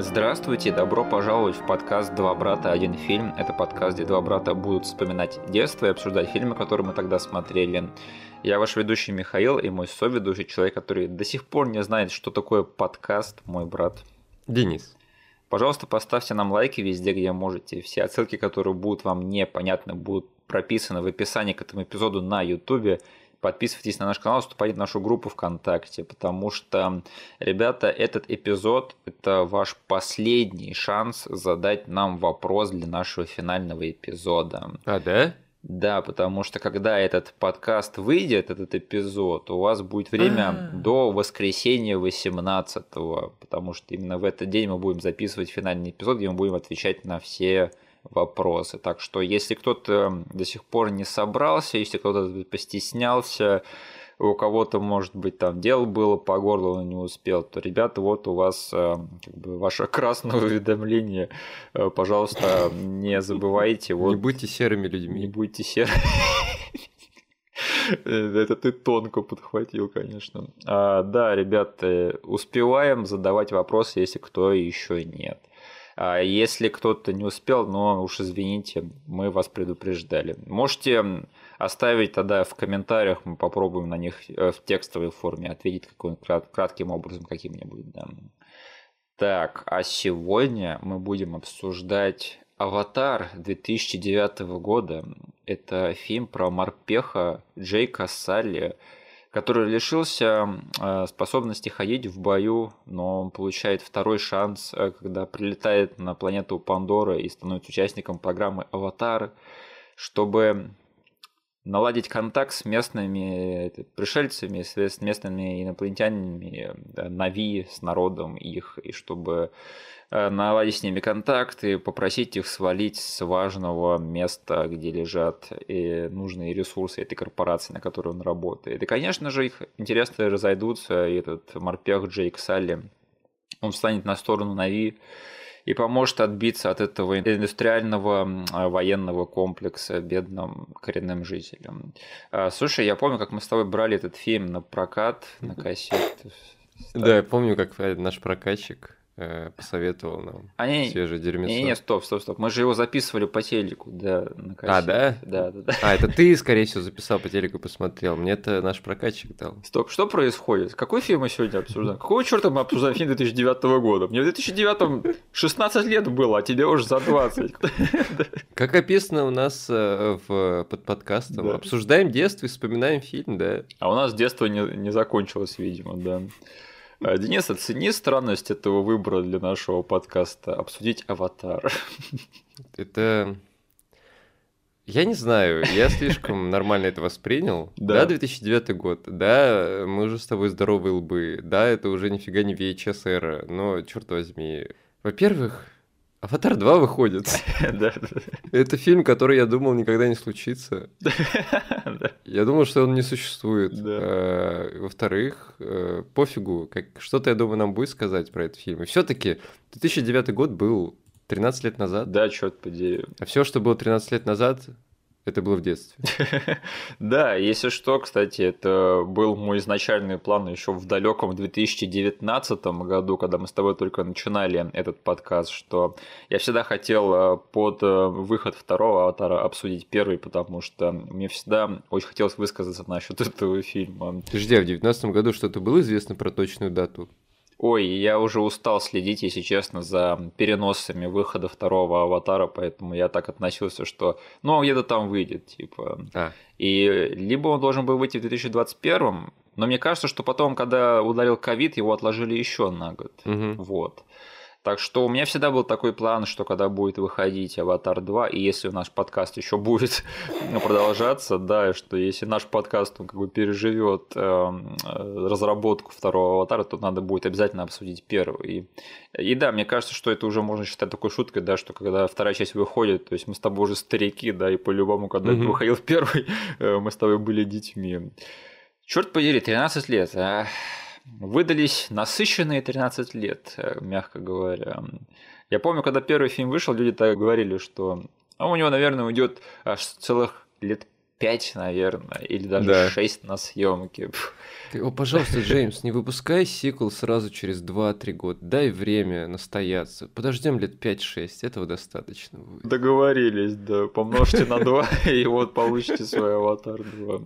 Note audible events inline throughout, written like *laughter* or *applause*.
Здравствуйте, добро пожаловать в подкаст «Два брата, один фильм». Это подкаст, где два брата будут вспоминать детство и обсуждать фильмы, которые мы тогда смотрели. Я ваш ведущий Михаил и мой соведущий, человек, который до сих пор не знает, что такое подкаст, мой брат. Денис. Пожалуйста, поставьте нам лайки везде, где можете. Все отсылки, которые будут вам непонятны, будут прописаны в описании к этому эпизоду на YouTube. Подписывайтесь на наш канал, вступайте в нашу группу ВКонтакте, потому что, ребята, этот эпизод – это ваш последний шанс задать нам вопрос для нашего финального эпизода. А, да? Да, потому что когда этот подкаст выйдет, этот эпизод, у вас будет время А. до воскресенья 18 потому что именно в этот день мы будем записывать финальный эпизод, где мы будем отвечать на все вопросы. Так что если кто-то до сих пор не собрался, если кто-то постеснялся, у кого-то, может быть, там дело было по горлу, он не успел, то, ребята, вот у вас э, как бы, ваше красное *laughs* уведомление. Э, Пожалуйста, не забывайте. Вот, Не будьте серыми не людьми. будьте серыми. Это ты тонко подхватил, конечно. А, да, ребята, успеваем задавать вопросы, если кто еще нет. А если кто-то не успел, но уж извините, мы вас предупреждали. Можете оставить тогда в комментариях, мы попробуем на них э, в текстовой форме ответить каким кратким образом каким-нибудь. Да. Так, а сегодня мы будем обсуждать «Аватар» 2009 года. Это фильм про морпеха Джейка Салли, который лишился э, способности ходить в бою, но он получает второй шанс, э, когда прилетает на планету Пандора и становится участником программы «Аватар», чтобы наладить контакт с местными пришельцами, с местными инопланетянами, Нави, с народом их, и чтобы э, наладить с ними контакт и попросить их свалить с важного места, где лежат э, нужные ресурсы этой корпорации, на которой он работает. И, конечно же, их интересы разойдутся, и этот морпех Джейк Салли, он встанет на сторону Нави, и поможет отбиться от этого индустриального а, военного комплекса бедным коренным жителям. А, Слушай, я помню, как мы с тобой брали этот фильм на прокат, на кассету. Да, я помню, как э, наш прокатчик посоветовал нам А, не, свежее дерьмецо. не, не, стоп, стоп, стоп. Мы же его записывали по телеку, да, на. А, да? Да, да, да. А, это ты, скорее всего, записал по телеку и посмотрел. Мне это наш прокатчик дал. Стоп, что происходит? Какой фильм мы сегодня обсуждаем? Какого черта мы обсуждаем фильм 2009 года? Мне в 2009 16 лет было, а тебе уже за 20. Как описано у нас э, в, под подкастом, Да. обсуждаем детство и вспоминаем фильм, да. А у нас детство не, не закончилось, видимо, да. А, Денис, оцени странность этого выбора для нашего подкаста обсудить аватар. Это... Я не знаю, я слишком нормально это воспринял. Да. Да, 2009 год, да, мы уже с тобой здоровые лбы, да, это уже нифига не VHS эра, но, черт возьми. Во-первых, «Аватар 2» выходит. *laughs* Это фильм, который я думал никогда не случится. *laughs* Я думал, что он не существует. Э, Во-вторых, э, пофигу, как, что-то, я думаю, нам будет сказать про этот фильм. И все-таки 2009 год был 13 лет назад, Да, черт подери. а все, что было 13 лет назад, это было в детстве. *laughs* Да, если что, кстати, это был мой изначальный план еще в далеком 2019 году, когда мы с тобой только начинали этот подкаст, что я всегда хотел э, под э, выход второго аватара обсудить первый, потому что мне всегда очень хотелось высказаться насчет *laughs* этого фильма. Подожди, а в 19 году что-то было известно про точную дату? Ой, я уже устал следить, если честно, за переносами выхода второго аватара, поэтому я так относился, что ну, он где-то там выйдет, типа. А, И либо он должен был выйти в 2021, но мне кажется, что потом, когда ударил ковид, его отложили еще на год. мгм. Вот. Так что у меня всегда был такой план, что когда будет выходить Аватар 2, и если наш подкаст еще будет *laughs* продолжаться, да, что если наш подкаст он как бы переживет эм, э, разработку второго Аватара, то надо будет обязательно обсудить первый. И, и да, мне кажется, что это уже можно считать такой шуткой, да, что когда вторая часть выходит, то есть мы с тобой уже старики, да, и по-любому, когда Мгм. выходил *laughs* первый, э, мы с тобой были детьми. Черт подери, 13 лет, а. Выдались насыщенные 13 лет, э, мягко говоря. Я помню, когда первый фильм вышел, люди так говорили, что а у него, наверное, уйдет аж целых лет 5, наверное, или даже Да. 6 на съемке. Ты, О, пожалуйста, Джеймс, не выпускай сиквел сразу через 2-3 года. Дай время настояться. Подождем лет 5-6, этого достаточно будет. Договорились, да. Помножьте на 2, *laughs* и вот получите свой аватар 2.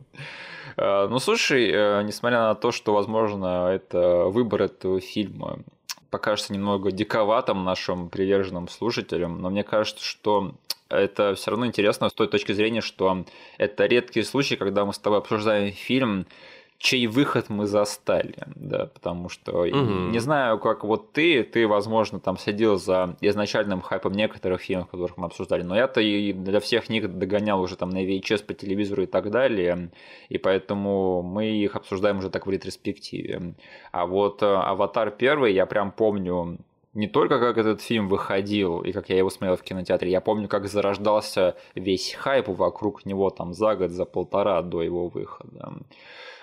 А, Ну, слушай, э, несмотря на то, что, возможно, это выбор этого фильма покажется немного диковатым нашим приверженным слушателям, но мне кажется, что это все равно интересно с той точки зрения, что это редкий случай, когда мы с тобой обсуждаем фильм, чей выход мы застали, да, потому что Мгм. не знаю, как вот ты, ты, возможно, там следил за изначальным хайпом некоторых фильмов, которых мы обсуждали, но я-то и для всех них догонял уже там на VHS по телевизору и так далее, и поэтому мы их обсуждаем уже так в ретроспективе. А вот э, «Аватар» первый, я прям помню не только как этот фильм выходил и как я его смотрел в кинотеатре, я помню, как зарождался весь хайп вокруг него там за год, за полтора до его выхода.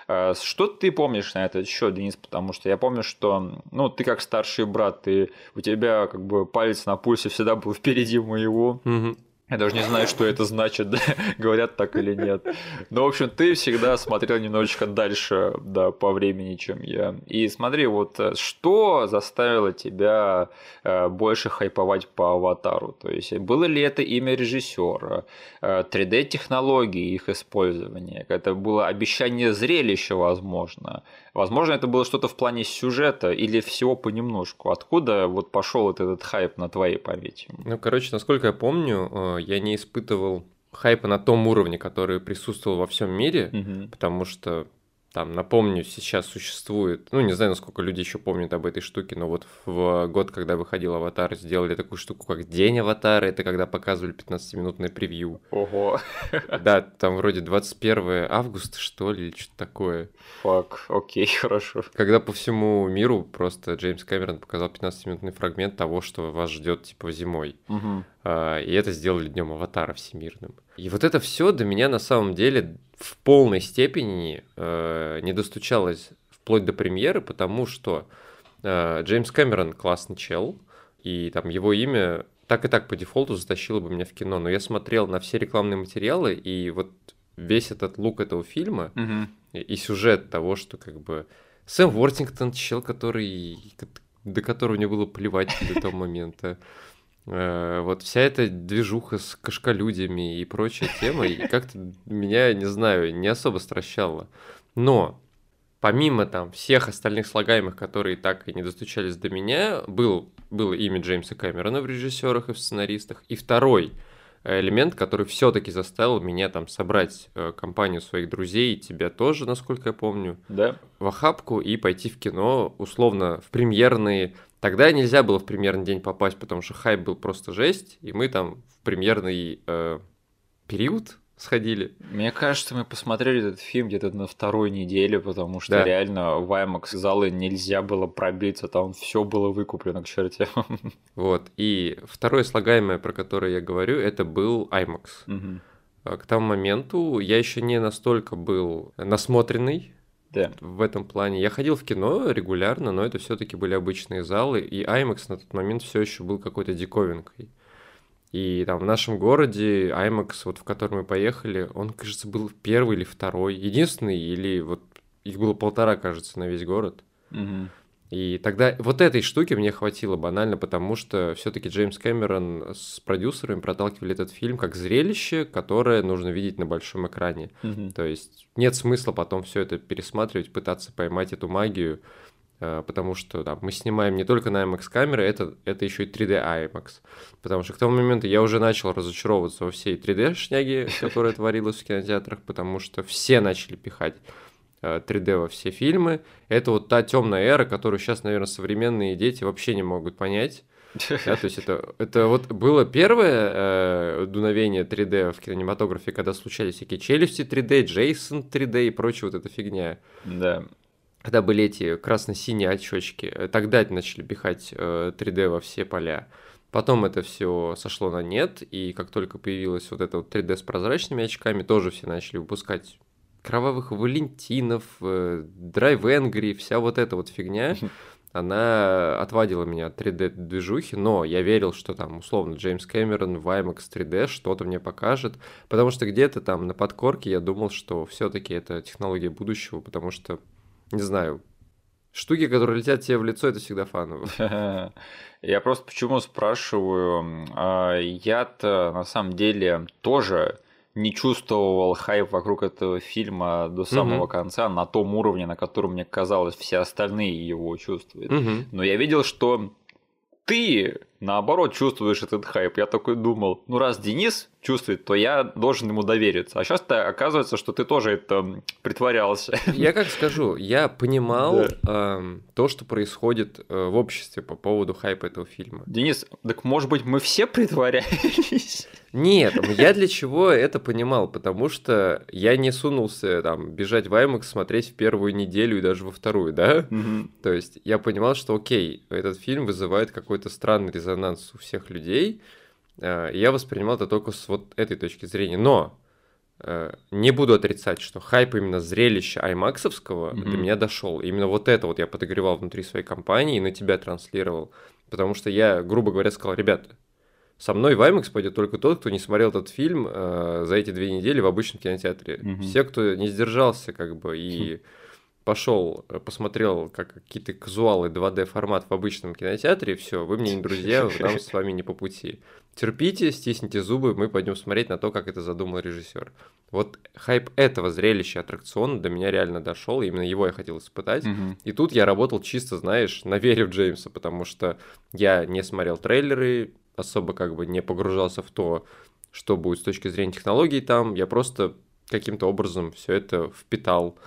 Э, Что ты помнишь на этот счет, Денис? Потому что я помню, что ну, ты как старший брат, ты, у тебя как бы палец на пульсе всегда был *laughs* впереди моего. Мгм. Я даже не знаю, что это значит, да, *laughs* говорят так или нет. Но, в общем, ты всегда смотрел немножечко дальше, да, по времени, чем я. И смотри, вот э, что заставило тебя э, больше хайповать по аватару? То есть, было ли это имя режиссера, 3D-технологии, их использование, это было обещание зрелища, возможно. Возможно, это было что-то в плане сюжета или всего понемножку. Откуда вот пошел вот этот хайп на твоей памяти? Ну, короче, насколько я помню, э, я не испытывал хайпа на том уровне, который присутствовал во всем мире, Мгм. потому что там, напомню, сейчас существует, ну, не знаю, насколько люди еще помнят об этой штуке, но вот в год, когда выходил «Аватар», сделали такую штуку, как День Аватара, это когда показывали 15-минутное превью. Ого, *laughs* Да, там вроде 21 августа, что ли, или что-то такое. fuck, окей, *laughs* хорошо. Когда по всему миру просто Джеймс Кэмерон показал 15-минутный фрагмент того, что вас ждет типа зимой. Мгм. А, И это сделали днем аватара всемирным. И вот это все до меня на самом деле в полной степени э, не достучалось вплоть до премьеры, потому что э, Джеймс Кэмерон классный чел, и там его имя так и так по дефолту затащило бы меня в кино. Но я смотрел на все рекламные материалы, и вот весь этот лук этого фильма Мгм. и, и сюжет того, что как бы Сэм Уортингтон, чел, который, до которого мне было плевать до того момента. Э, Вот вся эта движуха с кошколюдями и прочая тема, и как-то меня, не знаю, не особо стращало. Но помимо там всех остальных слагаемых, которые так и не достучались до меня, был, было имя Джеймса Кэмерона в режиссерах и в сценаристах. И второй элемент, который все-таки заставил меня там собрать э, компанию своих друзей, и тебя тоже, насколько я помню, Да? в охапку и пойти в кино, условно, в премьерные. Тогда нельзя было в премьерный день попасть, потому что хайп был просто жесть, и мы там в премьерный э, период сходили. Мне кажется, мы посмотрели этот фильм где-то на второй неделе, потому что Да. реально в IMAX залы нельзя было пробиться, там все было выкуплено к черте. *laughs* Вот. И второе слагаемое, про которое я говорю, это был IMAX. А К тому моменту я еще не настолько был насмотренный Да. в этом плане. Я ходил в кино регулярно, но это все-таки были обычные залы, и IMAX на тот момент все еще был какой-то диковинкой. И там в нашем городе IMAX, вот в который мы поехали, он, кажется, был первый или второй, единственный, или вот их было полтора, кажется, на весь город. Мгм. И тогда вот этой штуки мне хватило банально, потому что все-таки Джеймс Кэмерон с продюсерами проталкивали этот фильм как зрелище, которое нужно видеть на большом экране. Мгм. То есть нет смысла потом все это пересматривать, пытаться поймать эту магию, э, потому что да, мы снимаем не только на IMAX камеры, это, это еще и 3D IMAX. Потому что к тому моменту я уже начал разочаровываться во всей 3D шняге, которая творилась в кинотеатрах, потому что все начали пихать 3D во все фильмы. Это вот та темная эра, которую сейчас, наверное, современные дети вообще не могут понять. Да, то есть это, это вот было первое э, дуновение 3D в кинематографе, когда случались всякие челюсти 3D, Джейсон 3D и прочая вот эта фигня. Да. Когда были эти красно-синие очечки, э, тогда начали пихать э, 3D во все поля. Потом это все сошло на нет, и как только появилась вот эта вот 3D с прозрачными очками, тоже все начали выпускать кровавых валентинов, э, драйв Энгри, вся вот эта вот фигня. она отвадила меня от 3D-движухи, но я верил, что там, условно, Джеймс Кэмерон в IMAX 3D что-то мне покажет, потому что где-то там на подкорке я думал, что все-таки это технология будущего, потому что, не знаю, штуки, которые летят тебе в лицо, это всегда фаново. *laughs* Я просто почему спрашиваю, а, я-то на самом деле тоже не чувствовал хайп вокруг этого фильма до самого mm-hmm. конца на том уровне, на котором мне казалось все остальные его чувствуют. Mm-hmm. Но я видел, что ты наоборот чувствуешь этот хайп. Я такой думал, ну раз Денис чувствует, то я должен ему довериться. А сейчас-то оказывается, что ты тоже это притворялся. Я как скажу, я понимал да. э, то, что происходит э, в обществе по поводу хайпа этого фильма. Денис, так может быть мы все притворялись? Нет, я для чего это понимал? Потому что я не сунулся там бежать в IMAX, смотреть в первую неделю и даже во вторую, да? То есть я понимал, что окей, этот фильм вызывает какой-то странный резонанс у всех людей. Э, я воспринимал это только с вот этой точки зрения. Но э, не буду отрицать, что хайп именно зрелища аймаксовского mm-hmm. до меня дошел. Именно вот это вот я подогревал внутри своей компании и на тебя транслировал. Потому что я, грубо говоря, сказал, ребята, со мной в IMAX пойдет только тот, кто не смотрел этот фильм э, за эти две недели в обычном кинотеатре. Mm-hmm. Все, кто не сдержался, как бы, и mm-hmm. пошел, э, посмотрел как какие-то казуалы 2D формат в обычном кинотеатре, все, вы мне не друзья, нам с вами не по пути. Терпите, стисните зубы, мы пойдем смотреть на то, как это задумал режиссер. Вот хайп этого зрелища аттракциона до меня реально дошел, именно его я хотел испытать. Mm-hmm. И тут я работал чисто, знаешь, на вере в Джеймса, потому что я не смотрел трейлеры, особо как бы не погружался в то, что будет с точки зрения технологий там. Я просто каким-то образом все это впитал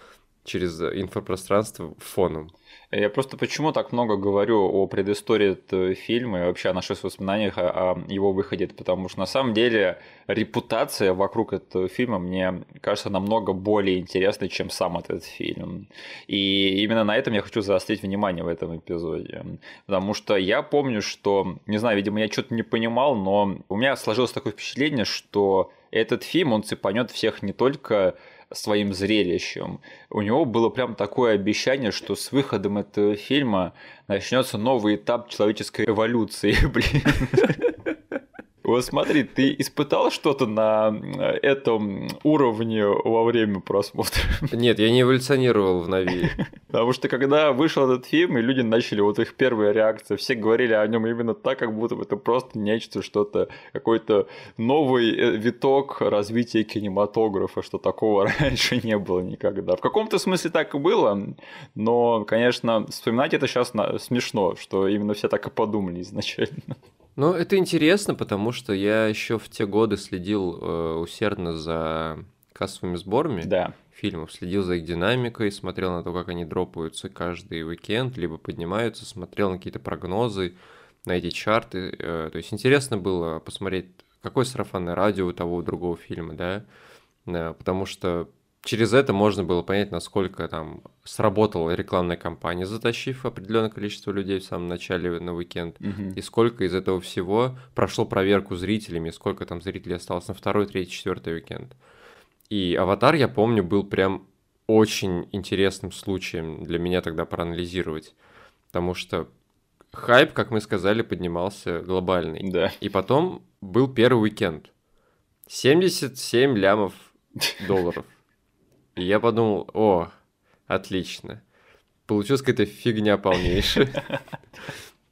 через инфопространство фоном. Я просто почему так много говорю о предыстории этого фильма и вообще о наших воспоминаниях о, его выходе, потому что на самом деле репутация вокруг этого фильма мне кажется намного более интересной, чем сам этот фильм. И именно на этом я хочу заострить внимание в этом эпизоде. Потому что я помню, что, не знаю, видимо, я что-то не понимал, но у меня сложилось такое впечатление, что этот фильм, он цепанет всех не только своим зрелищем. У него было прям такое обещание, что с выходом этого фильма начнется новый этап человеческой эволюции, *laughs* блин. Вот смотри, ты испытал что-то на э, этом уровне во время просмотра? Нет, я не эволюционировал в Нави. *laughs* Потому что когда вышел этот фильм, и люди начали, вот их первая реакция, все говорили о нем именно так, как будто это просто нечто, что-то, какой-то новый э, виток развития кинематографа, что такого *laughs* раньше не было никогда. В каком-то смысле так и было, но, конечно, вспоминать это сейчас смешно, что именно все так и подумали изначально. Ну, это интересно, потому что я еще в те годы следил э, усердно за кассовыми сборами да. фильмов, следил за их динамикой, смотрел на то, как они дропаются каждый уикенд, либо поднимаются, смотрел на какие-то прогнозы, на эти чарты. Э, то есть интересно было посмотреть, какое сарафанное радио у того у другого фильма, да, э, потому что через это можно было понять, насколько там сработала рекламная кампания, затащив определенное количество людей в самом начале на уикенд, угу. и сколько из этого всего прошло проверку зрителями, сколько там зрителей осталось на второй, третий, четвертый уикенд. И «Аватар», я помню, был прям очень интересным случаем для меня тогда проанализировать, потому что хайп, как мы сказали, поднимался глобальный. Да. И потом был первый уикенд. 77 лямов долларов. И я подумал, о, отлично. Получилась какая-то фигня полнейшая. *laughs*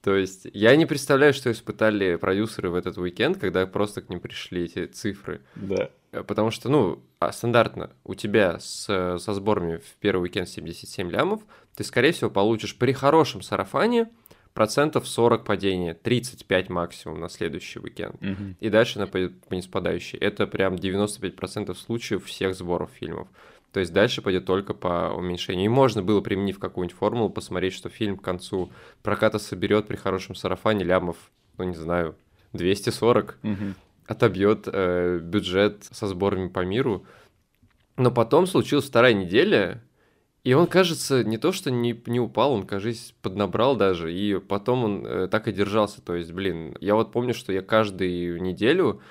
То есть я не представляю, что испытали продюсеры в этот уикенд, когда просто к ним пришли эти цифры. Да. Потому что, ну, а стандартно у тебя с, со сборами в первый уикенд 77 лямов, ты, скорее всего, получишь при хорошем сарафане процентов 40 падения, 35 максимум на следующий уикенд. Угу. И дальше она пойдет по неспадающей. Это прям 95% случаев всех сборов фильмов. То есть дальше пойдет только по уменьшению. И можно было, применив какую-нибудь формулу, посмотреть, что фильм к концу проката соберет при хорошем сарафане лямов, ну не знаю, 240, угу. отобьет э, бюджет со сборами по миру. Но потом случилась вторая неделя, и он, кажется, не то что не, не упал, он, кажется, поднабрал даже, и потом он э, так и держался. То есть, блин, я вот помню, что я каждую неделю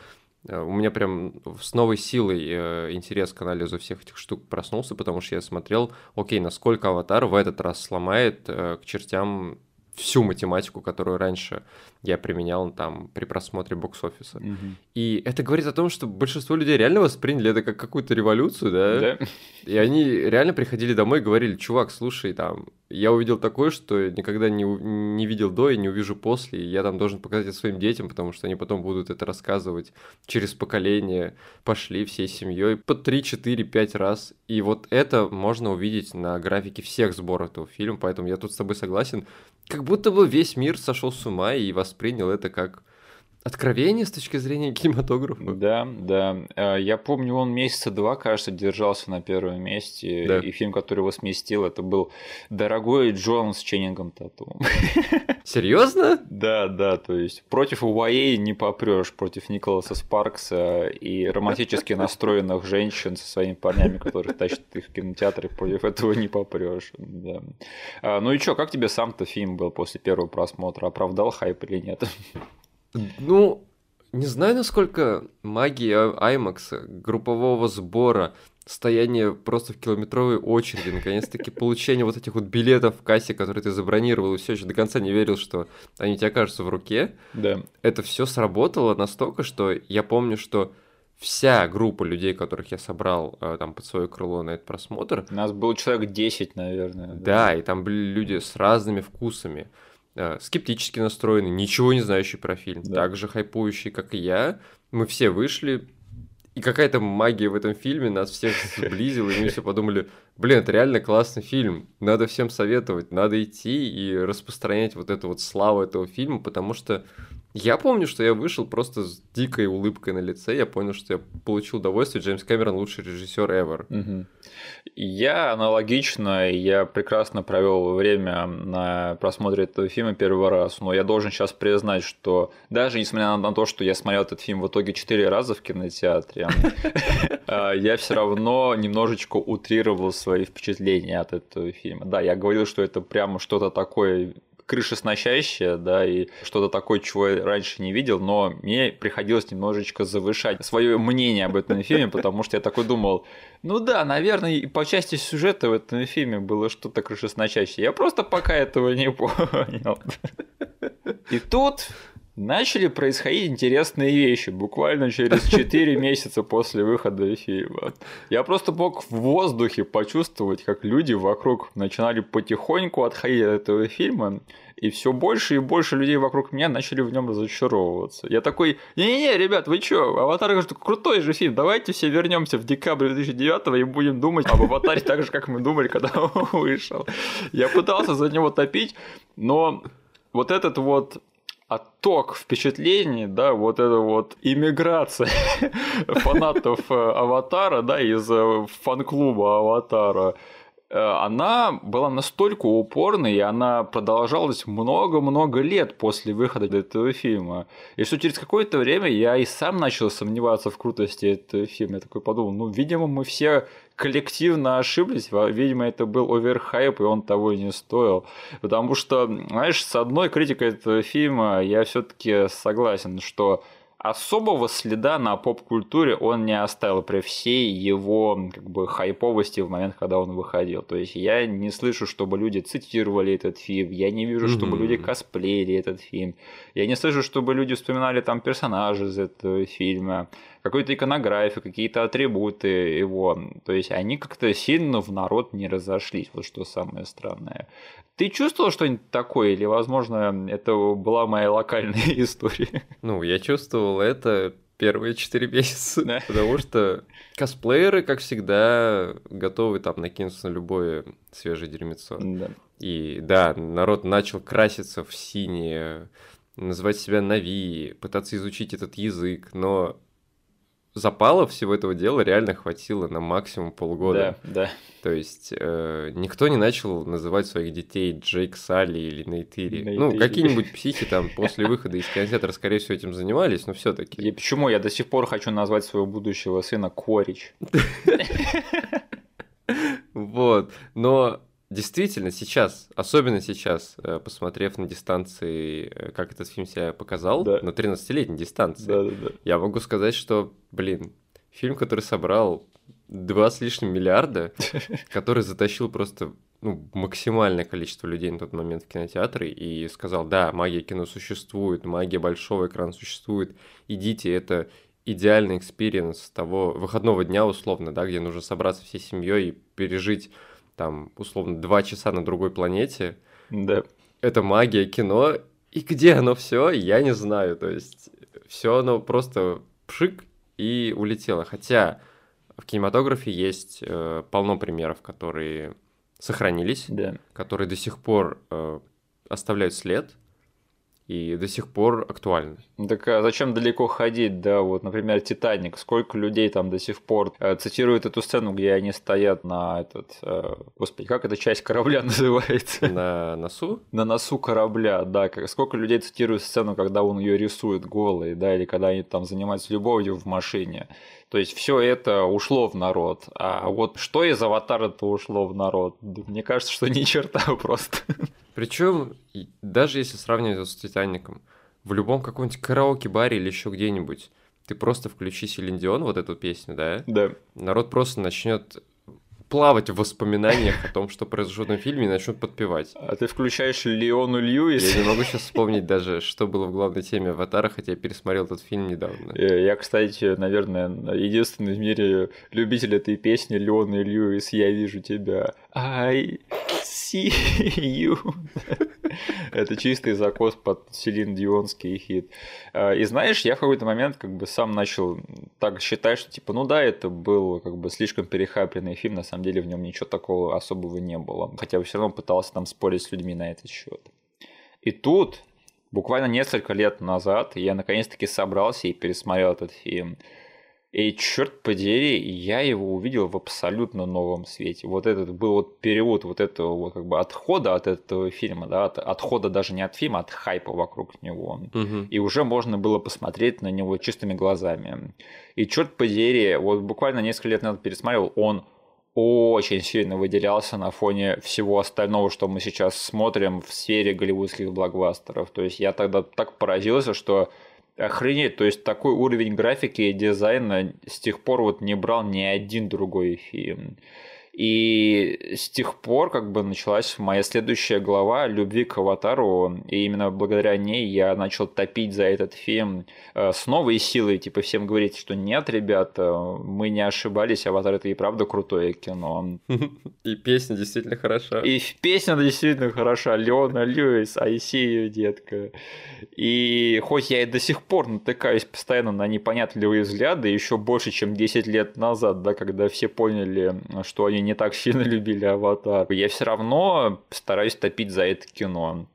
у меня прям с новой силой э, интерес к анализу всех этих штук проснулся, потому что я смотрел, окей, насколько аватар в этот раз сломает э, к чертям всю математику, которую раньше я применял там при просмотре бокс-офиса. Мгм. И это говорит о том, что большинство людей реально восприняли это как какую-то революцию, да? Да? И они реально приходили домой и говорили, чувак, слушай, там, я увидел такое, что никогда не, не видел до и не увижу после, и я там должен показать это своим детям, потому что они потом будут это рассказывать через поколение, пошли всей семьей по 3, 4, 5 раз. И вот это можно увидеть на графике всех сборов этого фильма, поэтому я тут с тобой согласен. Как будто бы весь мир сошел с ума и воспринял это как откровение с точки зрения кинематографа. Да, да. Э, Я помню, он месяца два, кажется, держался на первом месте. Да. И фильм, который его сместил, это был «Дорогой Джон с Ченнингом Татумом». *laughs* Серьезно? Да, да, то есть против УАЕ не попрешь, против Николаса Спаркса и романтически настроенных женщин со своими парнями, которых тащат их в кинотеатры, против этого не попрешь. Да. А, ну и чё, как тебе сам-то фильм был после первого просмотра? Оправдал хайп или нет? Ну, не знаю, насколько магия IMAX, группового сбора, стояние просто в километровой очереди, наконец-таки получение вот этих вот билетов в кассе, которые ты забронировал, и все еще до конца не верил, что они у тебя окажутся в руке, Да. это все сработало настолько, что я помню, что вся группа людей, которых я собрал э, там под свое крыло на этот просмотр, У нас был человек 10, наверное. да, и там были люди с разными вкусами, скептически настроенные, ничего не знающие про фильм, Да. так же хайпующие, как и я. Мы все вышли, и какая-то магия в этом фильме нас всех сблизила, и мы все подумали, блин, это реально классный фильм, надо всем советовать, надо идти и распространять вот эту вот славу этого фильма, потому что я помню, что я вышел просто с дикой улыбкой на лице, я понял, что я получил удовольствие, Джеймс Кэмерон лучший режиссер ever. Мгм. Я аналогично, я прекрасно провел время на просмотре этого фильма первый раз, но я должен сейчас признать, что даже несмотря на то, что я смотрел этот фильм в итоге четыре раза в кинотеатре, *laughs* а, я все равно немножечко утрировал свои впечатления от этого фильма. Да, я говорил, что это прямо что-то такое крышесносящее, да, и что-то такое, чего я раньше не видел, но мне приходилось немножечко завышать свое мнение об этом фильме, потому что я такой думал, ну да, наверное, и по части сюжета в этом фильме было что-то крышесносящее. Я просто пока этого не *laughs* понял. И тут начали происходить интересные вещи, буквально через 4 *laughs* месяца после выхода фильма. Я просто мог в воздухе почувствовать, как люди вокруг начинали потихоньку отходить от этого фильма, и все больше и больше людей вокруг меня начали в нем разочаровываться. Я такой, не-не-не, ребят, вы чё, Аватар говорит, крутой же фильм, давайте все вернемся в декабрь 2009 и будем думать об Аватаре так же, как мы думали, когда он вышел. Я пытался за него топить, но вот этот вот отток впечатлений, да, вот это вот иммиграция *laughs* фанатов э, Аватара, да, из э, фан-клуба Аватара, э, она была настолько упорной, и она продолжалась много-много лет после выхода этого фильма. И что через какое-то время я и сам начал сомневаться в крутости этого фильма. Я такой подумал, ну, видимо, мы все коллективно ошиблись, видимо, это был оверхайп, и он того и не стоил. Потому что, знаешь, с одной критикой этого фильма я все-таки согласен, что особого следа на поп-культуре он не оставил при всей его как бы хайповости в момент, когда он выходил. То есть я не слышу, чтобы люди цитировали этот фильм, я не вижу, чтобы Мгм. люди косплеили этот фильм, я не слышу, чтобы люди вспоминали там персонажей из этого фильма, какую-то иконографию, какие-то атрибуты его. То есть они как-то сильно в народ не разошлись, вот что самое странное. Ты чувствовал что-нибудь такое, или, возможно, это была моя локальная *laughs* история? Ну, я чувствовал это первые 4 месяца, Да. потому что косплееры, как всегда, готовы там накинуться на любое свежее дерьмецо. Да. И да, народ начал краситься в синее, называть себя Нави, пытаться изучить этот язык, но запала всего этого дела реально хватило на максимум полгода. Да, да. То есть э, никто не начал называть своих детей Джейк Салли или Нейтири. Ну, Нейтири. какие-нибудь *laughs* психи там после выхода из кинотеатра, скорее всего, этим занимались, но все таки И почему я до сих пор хочу назвать своего будущего сына Корич? *laughs* Вот. Но действительно сейчас, особенно сейчас, э, посмотрев на дистанции, э, как этот фильм себя показал, Да. на 13-летней дистанции, Да, да, да. я могу сказать, что, блин, фильм, который собрал два с лишним миллиарда, *laughs* который затащил просто ну, максимальное количество людей на тот момент в кинотеатре и сказал, да, магия кино существует, магия большого экрана существует, идите, это идеальный experience того выходного дня условно, да, где нужно собраться всей семьей и пережить там условно два часа на другой планете. Да. Это магия кино, и где оно все, я не знаю, то есть все оно просто пшик и улетело. Хотя в кинематографе есть э, полно примеров, которые сохранились, Да. которые до сих пор э, оставляют след и до сих пор актуальны. Так а зачем далеко ходить, да, вот, например, Титаник, сколько людей там до сих пор э, цитируют эту сцену, где они стоят на этот, э, господи, как эта часть корабля *laughs* называется? На носу На носу корабля, да, как, сколько людей цитируют сцену, когда он ее рисует голой, да, или когда они там занимаются любовью в машине. То есть все это ушло в народ. А вот что из аватара-то ушло в народ? Мне кажется, что ни черта просто. Причем, даже если сравнивать с Титаником, в любом каком-нибудь караоке-баре или еще где-нибудь, ты просто включи Селин Дион, вот эту песню, да, Да. народ просто начнет плавать в воспоминаниях о том, что произошло в этом фильме, и начнут подпевать. А ты включаешь Леону Льюис? Я не могу сейчас вспомнить даже, что было в главной теме Аватара, хотя я пересмотрел этот фильм недавно. Э, Я, кстати, наверное, единственный в мире любитель этой песни Леона Льюис «Я вижу тебя». I see you. Это чистый закос под Селин Дионский хит. А, И знаешь, я в какой-то момент как бы сам начал так считать, что типа, ну да, это был как бы слишком перехапленный фильм, на самом деле в нем ничего такого особого не было. Хотя все равно пытался там спорить с людьми на этот счет. И тут, буквально несколько лет назад, я наконец-таки собрался и пересмотрел этот фильм. И черт подери, я его увидел в абсолютно новом свете. Вот этот был вот перевод вот этого вот как бы отхода от этого фильма, да, от, отхода даже не от фильма, а от хайпа вокруг него. Мгм. И уже можно было посмотреть на него чистыми глазами. И черт подери, вот буквально несколько лет назад пересмотрел, он очень сильно выделялся на фоне всего остального, что мы сейчас смотрим в сфере голливудских блокбастеров. То есть я тогда так поразился, что охренеть, то есть такой уровень графики и дизайна с тех пор вот не брал ни один другой фильм. И с тех пор как бы началась моя следующая глава любви к Аватару, и именно благодаря ней я начал топить за этот фильм э, с новой силой, типа всем говорить, что нет, ребята, мы не ошибались, Аватар это и правда крутое кино. *laughs* И песня действительно хороша. И песня действительно хороша, Леона Льюис, I see you, детка. И хоть я и до сих пор натыкаюсь постоянно на непонятливые взгляды, еще больше, чем 10 лет назад, да, когда все поняли, что они не так сильно любили Аватар, я все равно стараюсь топить за это кино.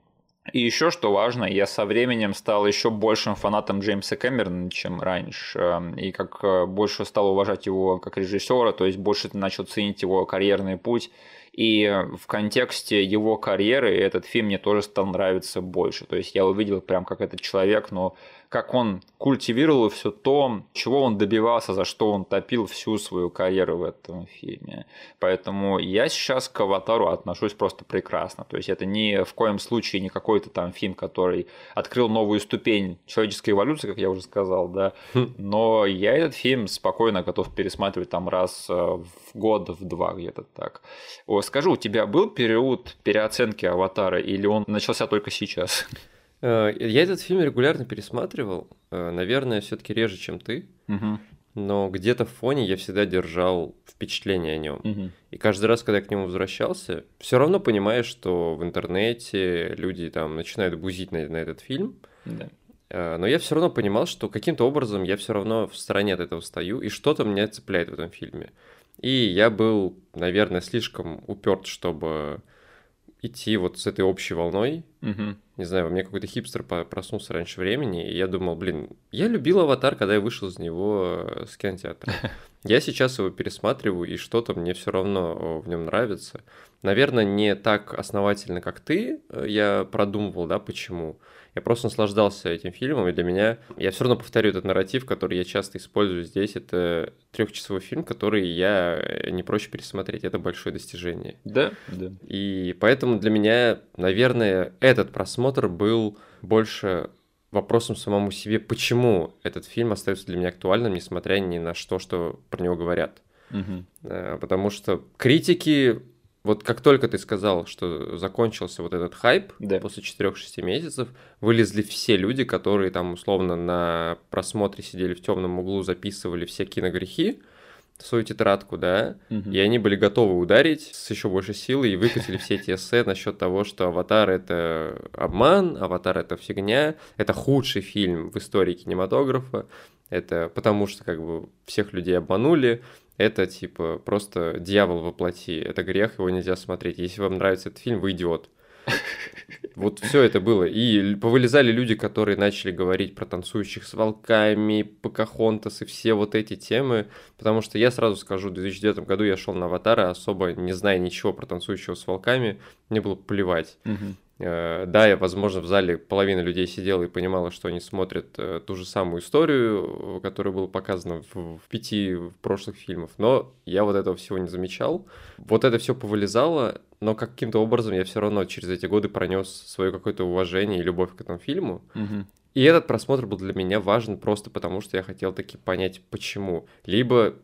И еще что важно, я со временем стал еще большим фанатом Джеймса Кэмерона, чем раньше. И как э, больше стал уважать его как режиссера, то есть больше начал ценить его карьерный путь. И в контексте его карьеры этот фильм мне тоже стал нравиться больше. То есть я увидел прям как этот человек, но как он культивировал все то, чего он добивался, за что он топил всю свою карьеру в этом фильме. Поэтому я сейчас к «Аватару» отношусь просто прекрасно. То есть это ни в коем случае не какой-то там фильм, который открыл новую ступень человеческой эволюции, как я уже сказал, да. Но я этот фильм спокойно готов пересматривать там раз э, в год, в два где-то так. О, скажи, у тебя был период переоценки «Аватара» или он начался только сейчас? Э, Я этот фильм регулярно пересматривал, э, наверное, все-таки реже, чем ты, Мгм, но где-то в фоне я всегда держал впечатление о нем. мгм. И каждый раз, когда я к нему возвращался, все равно понимаешь, что в интернете люди там начинают бузить на, на этот фильм, Да. Э, но я все равно понимал, что каким-то образом я все равно в стороне от этого стою, и что-то меня цепляет в этом фильме. И я был, наверное, слишком уперт, чтобы идти вот с этой общей волной. Мгм. Не знаю, во мне какой-то хипстер проснулся раньше времени, и я думал, блин, я любил «Аватар», когда я вышел из него э, с кинотеатра. *laughs* Я сейчас его пересматриваю, и что-то мне все равно в нем нравится. Наверное, не так основательно, как ты, э, я продумывал, да, почему. Я просто наслаждался этим фильмом, и для меня, я все равно повторю этот нарратив, который я часто использую здесь, это трехчасовой фильм, который я э, не проще пересмотреть, это большое достижение. Да, да. И поэтому для меня, наверное, этот просмотр был больше вопросом самому себе, почему этот фильм остается для меня актуальным, несмотря ни на что, что про него говорят. Э, Потому что критики вот как только ты сказал, что закончился вот этот хайп, Да. после 4-6 месяцев вылезли все люди, которые там условно на просмотре сидели в темном углу, записывали все киногрехи в свою тетрадку, да, Мгм. и они были готовы ударить с еще большей силой и выкатили все эти эссе насчет того, что «Аватар» — это обман, «Аватар» — это фигня, это худший фильм в истории кинематографа, это потому что как бы всех людей обманули, это типа просто дьявол во плоти, это грех, его нельзя смотреть. Если вам нравится этот фильм, вы идиот. *laughs* Вот все это было. И повылезали люди, которые начали говорить про танцующих с волками, Покахонтас и все вот эти темы. Потому что я сразу скажу, в 2009 году я шел на Аватара, особо не зная ничего про танцующего с волками, мне было плевать. Мгм. Э, Да, я, возможно, в зале половина людей сидела и понимала, что они смотрят э, ту же самую историю, которая была показана в, в пяти прошлых фильмах, но я вот этого всего не замечал. Вот это все повылезало, но каким-то образом я все равно через эти годы пронес свое какое-то уважение и любовь к этому фильму. Мгм. И этот просмотр был для меня важен просто потому, что я хотел таки понять, почему. Либо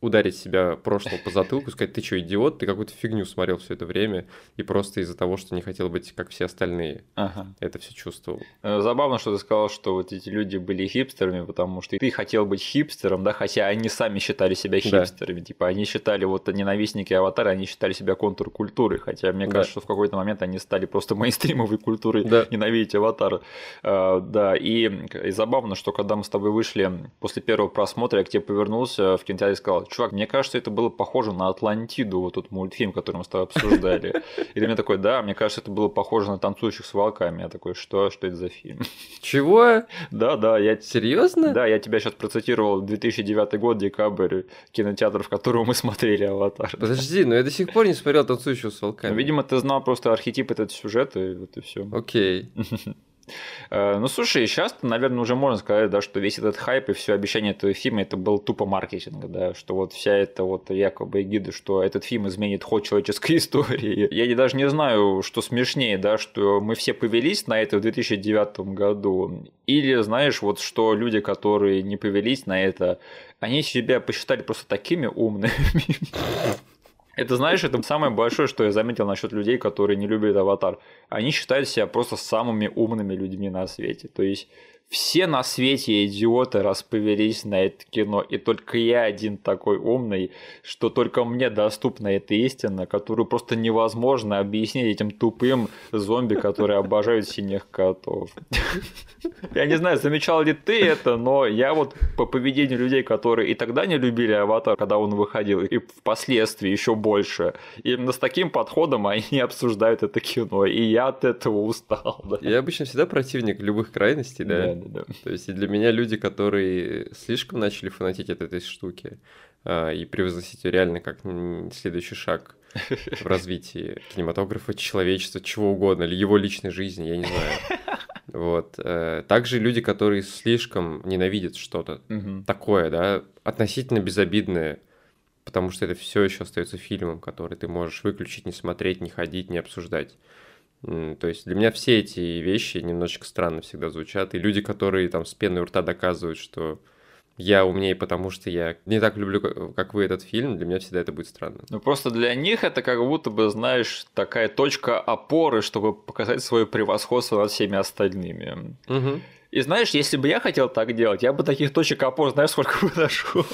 ударить себя прошлого по затылку, сказать, ты что, идиот, ты какую-то фигню смотрел все это время, и просто из-за того, что не хотел быть как все остальные, Ага. это все чувствовал. Э, Забавно, что ты сказал, что вот эти люди были хипстерами, потому что ты хотел быть хипстером, да, хотя они сами считали себя Да. хипстерами. Типа они считали, вот ненавистники аватара, они считали себя контркультурой, хотя мне Да. кажется, что в какой-то момент они стали просто мейнстримовой культурой Да. ненавидеть аватара. Э, Да, и, и забавно, что когда мы с тобой вышли после первого просмотра, я к тебе повернулся в кинотеатре и сказал, чувак, мне кажется, это было похоже на Атлантиду, вот тот мультфильм, который мы с тобой обсуждали. И ты мне такой, да, мне кажется, это было похоже на танцующих с волками. Я такой, что, что это за фильм? Чего? Да, да, я Серьезно? да, я тебя сейчас процитировал 2009 год, декабрь, кинотеатр, в котором мы смотрели «Аватар». Подожди, но я до сих пор не смотрел танцующего с волками. Ну, видимо, ты знал просто архетип этот сюжета, и вот и все. Окей. *laughs* Ну, слушай, сейчас, наверное, уже можно сказать, да, что весь этот хайп и все обещание этого фильма, это был тупо маркетинг, да, что вот вся эта вот якобы эгида, что этот фильм изменит ход человеческой *laughs* истории. Я даже не знаю, что смешнее, да, что мы все повелись на это в 2009 году, или, знаешь, вот что люди, которые не повелись на это, они себя посчитали просто такими умными. *laughs* Это, знаешь, это самое большое, что я заметил насчет людей, которые не любят аватар. Они считают себя просто самыми умными людьми на свете. То есть все на свете идиоты расповелись на это кино, и только я один такой умный, что только мне доступна эта истина, которую просто невозможно объяснить этим тупым зомби, которые обожают синих котов. Я не знаю, замечал ли ты это, но я вот по поведению людей, которые и тогда не любили аватар, когда он выходил, и впоследствии еще больше, именно с таким подходом они обсуждают это кино, и я от этого устал. да. Я обычно всегда противник любых крайностей, да. Да, да. То есть и для меня люди, которые слишком начали фанатить от этой штуки а, и превозносить ее реально как следующий шаг в развитии кинематографа, человечества, чего угодно, или его личной жизни, я не знаю. *laughs* Вот. э, Также люди, которые слишком ненавидят что-то Мгм. такое, да, относительно безобидное, потому что это все еще остается фильмом, который ты можешь выключить, не смотреть, не ходить, не обсуждать. То есть для меня все эти вещи немножечко странно всегда звучат. И люди, которые там с пеной у рта доказывают, что я умнее, потому что я не так люблю, как- вы этот фильм, для меня всегда это будет странно. Ну просто для них это как будто бы, знаешь, такая точка опоры, чтобы показать свое превосходство над всеми остальными. Мгм. И знаешь, если бы я хотел так делать, я бы таких точек опор, знаешь, сколько бы нашел.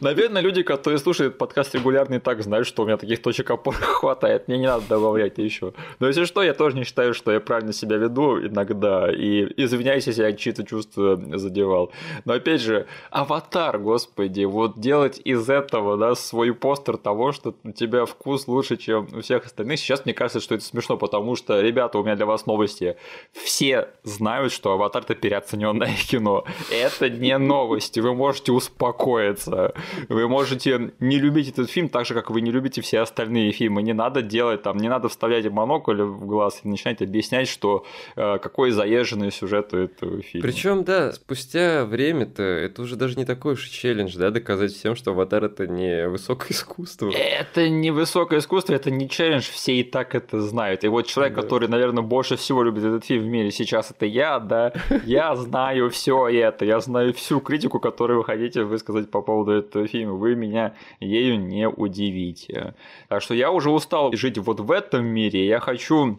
Наверное, люди, которые слушают подкаст регулярно, и так знают, что у меня таких точек опор *laughs* хватает. Мне не надо добавлять еще. Но если что, я тоже не считаю, что я правильно себя веду иногда. И извиняюсь, если я чьи-то чувства задевал. Но опять же, аватар, господи, вот делать из этого, да, свой постер того, что у тебя вкус лучше, чем у всех остальных. Сейчас мне кажется, что это смешно, потому что, ребята, у меня для вас новости. Все знают, что аватар это переоцененное *laughs* кино. Это не новости. Вы можете успокоиться. Вы можете не любить этот фильм так же, как вы не любите все остальные фильмы. Не надо делать там, не надо вставлять монокль в глаз и начинать объяснять, что э, какой заезженный сюжет у этого фильма. Причем, да, спустя время-то это уже даже не такой уж челлендж, да, доказать всем, что аватар это не высокое искусство. Это не высокое искусство, это не челлендж, все и так это знают. И вот человек, Да. который, наверное, больше всего любит этот фильм в мире сейчас, это я, да. Я знаю все это, я знаю всю критику, которую вы хотите высказать по поводу этого фильма, вы меня ею не удивите. Так что я уже устал жить вот в этом мире, я хочу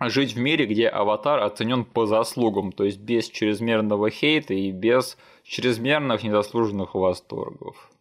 жить в мире, где аватар оценен по заслугам, то есть без чрезмерного хейта и без чрезмерных незаслуженных восторгов.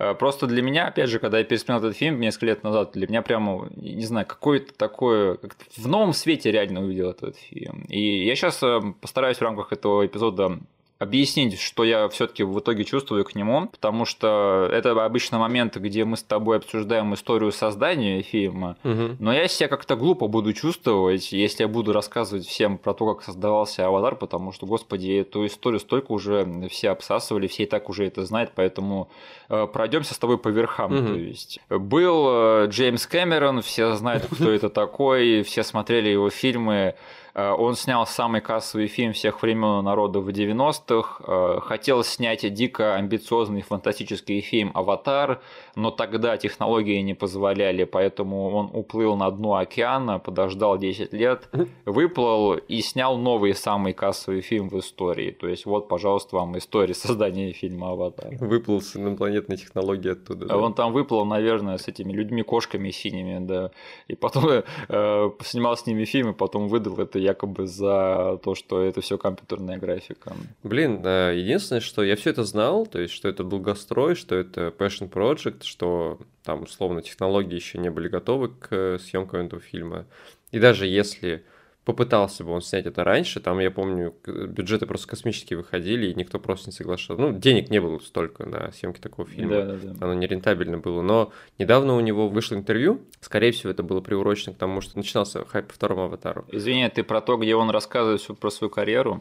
Э, просто для меня, опять же, когда я пересмотрел этот фильм несколько лет назад, для меня прямо, не знаю, какое-то такое, как в новом свете реально увидел этот фильм. И я сейчас э, постараюсь в рамках этого эпизода объяснить, что я все-таки в итоге чувствую к нему, потому что это обычно момент, где мы с тобой обсуждаем историю создания фильма, угу. но я себя как-то глупо буду чувствовать, если я буду рассказывать всем про то, как создавался Аватар, потому что, господи, эту историю столько уже все обсасывали, все и так уже это знают, поэтому э, пройдемся с тобой по верхам. Угу. То есть был э, Джеймс Кэмерон, все знают, кто это такой, все смотрели его фильмы. Э, он снял самый кассовый фильм всех времен народа в 90-х. Э, хотел снять дико амбициозный фантастический фильм «Аватар», но тогда технологии не позволяли, поэтому он уплыл на дно океана, подождал 10 лет, *laughs* выплыл и снял новый самый кассовый фильм в истории. То есть вот, пожалуйста, вам история создания фильма «Аватар». Выплыл с инопланетной технологией оттуда. Да? Он там выплыл, наверное, с этими людьми-кошками синими, да. И потом э, снимал с ними фильм, и потом выдал это якобы за то, что это все компьютерная графика. Блин, единственное, что я все это знал, то есть, что это долгострой, что это passion project, что там, условно, технологии еще не были готовы к съемкам этого фильма. И даже если попытался бы он снять это раньше, там, я помню, бюджеты просто космические выходили, и никто просто не соглашался. Ну, денег не было столько на съемки такого фильма. Да, да, да. Оно нерентабельно было. Но недавно у него вышло интервью, скорее всего, это было приурочено к тому, что начинался хайп по второму аватару. Извини, ты про то, где он рассказывает про свою карьеру?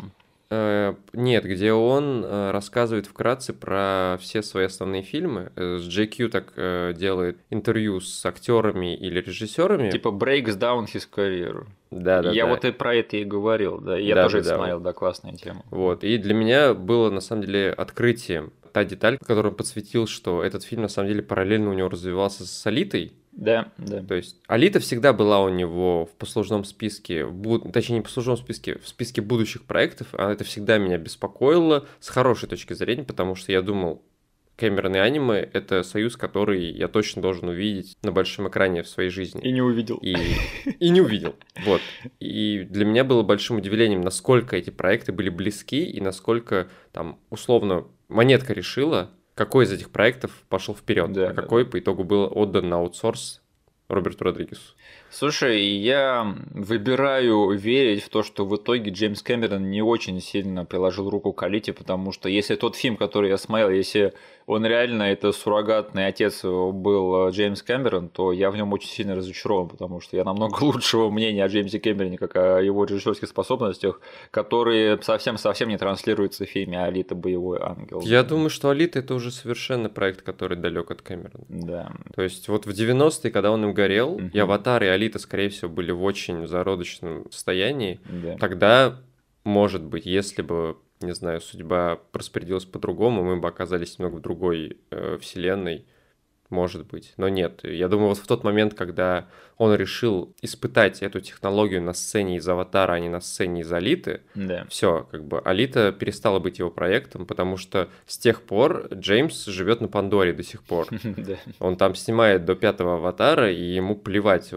Э, нет, где он э, рассказывает вкратце про все свои основные фильмы. Э, с JQ так делает интервью с актерами или режиссерами. Типа breaks down his career. Да, да. Я да. вот и про это и говорил, да. Я да, тоже да, это смотрел, да, классная тема. Вот. И для меня было на самом деле открытием та деталь, которую он подсветил, что этот фильм на самом деле параллельно у него развивался с Алитой, да, да. То есть Алита всегда была у него в послужном списке, в, точнее не в послужном списке, в списке будущих проектов, а это всегда меня беспокоило с хорошей точки зрения, потому что я думал, Кэмерон и аниме — это союз, который я точно должен увидеть на большом экране в своей жизни. И не увидел. И, и не увидел, вот. И для меня было большим удивлением, насколько эти проекты были близки и насколько там условно монетка решила, какой из этих проектов пошел вперед, да, а какой да. по итогу был отдан на аутсорс Роберту Родригесу. Слушай, я выбираю верить в то, что в итоге Джеймс Кэмерон не очень сильно приложил руку к Алите, потому что если тот фильм, который я смотрел, если он реально это суррогатный отец был э, Джеймс Кэмерон, то я в нем очень сильно разочарован, потому что я намного *laughs* лучшего мнения о Джеймсе Кэмероне, как о его режиссерских способностях, которые совсем-совсем не транслируются в фильме «Алита. Боевой ангел». Я думаю, что «Алита» — это уже совершенно проект, который далек от Кэмерона. Да. То есть вот в 90-е, когда он им горел, uh-huh. и «Аватар», и «Алита», скорее всего, были в очень зародочном состоянии, да. тогда, может быть, если бы не знаю, судьба распорядилась по-другому, мы бы оказались немного в другой э, вселенной, может быть. Но нет, я думаю, вот в тот момент, когда он решил испытать эту технологию на сцене из Аватара, а не на сцене из Алиты, да. все, как бы Алита перестала быть его проектом, потому что с тех пор Джеймс живет на Пандоре до сих пор. *laughs* Он там снимает до пятого Аватара, и ему плевать.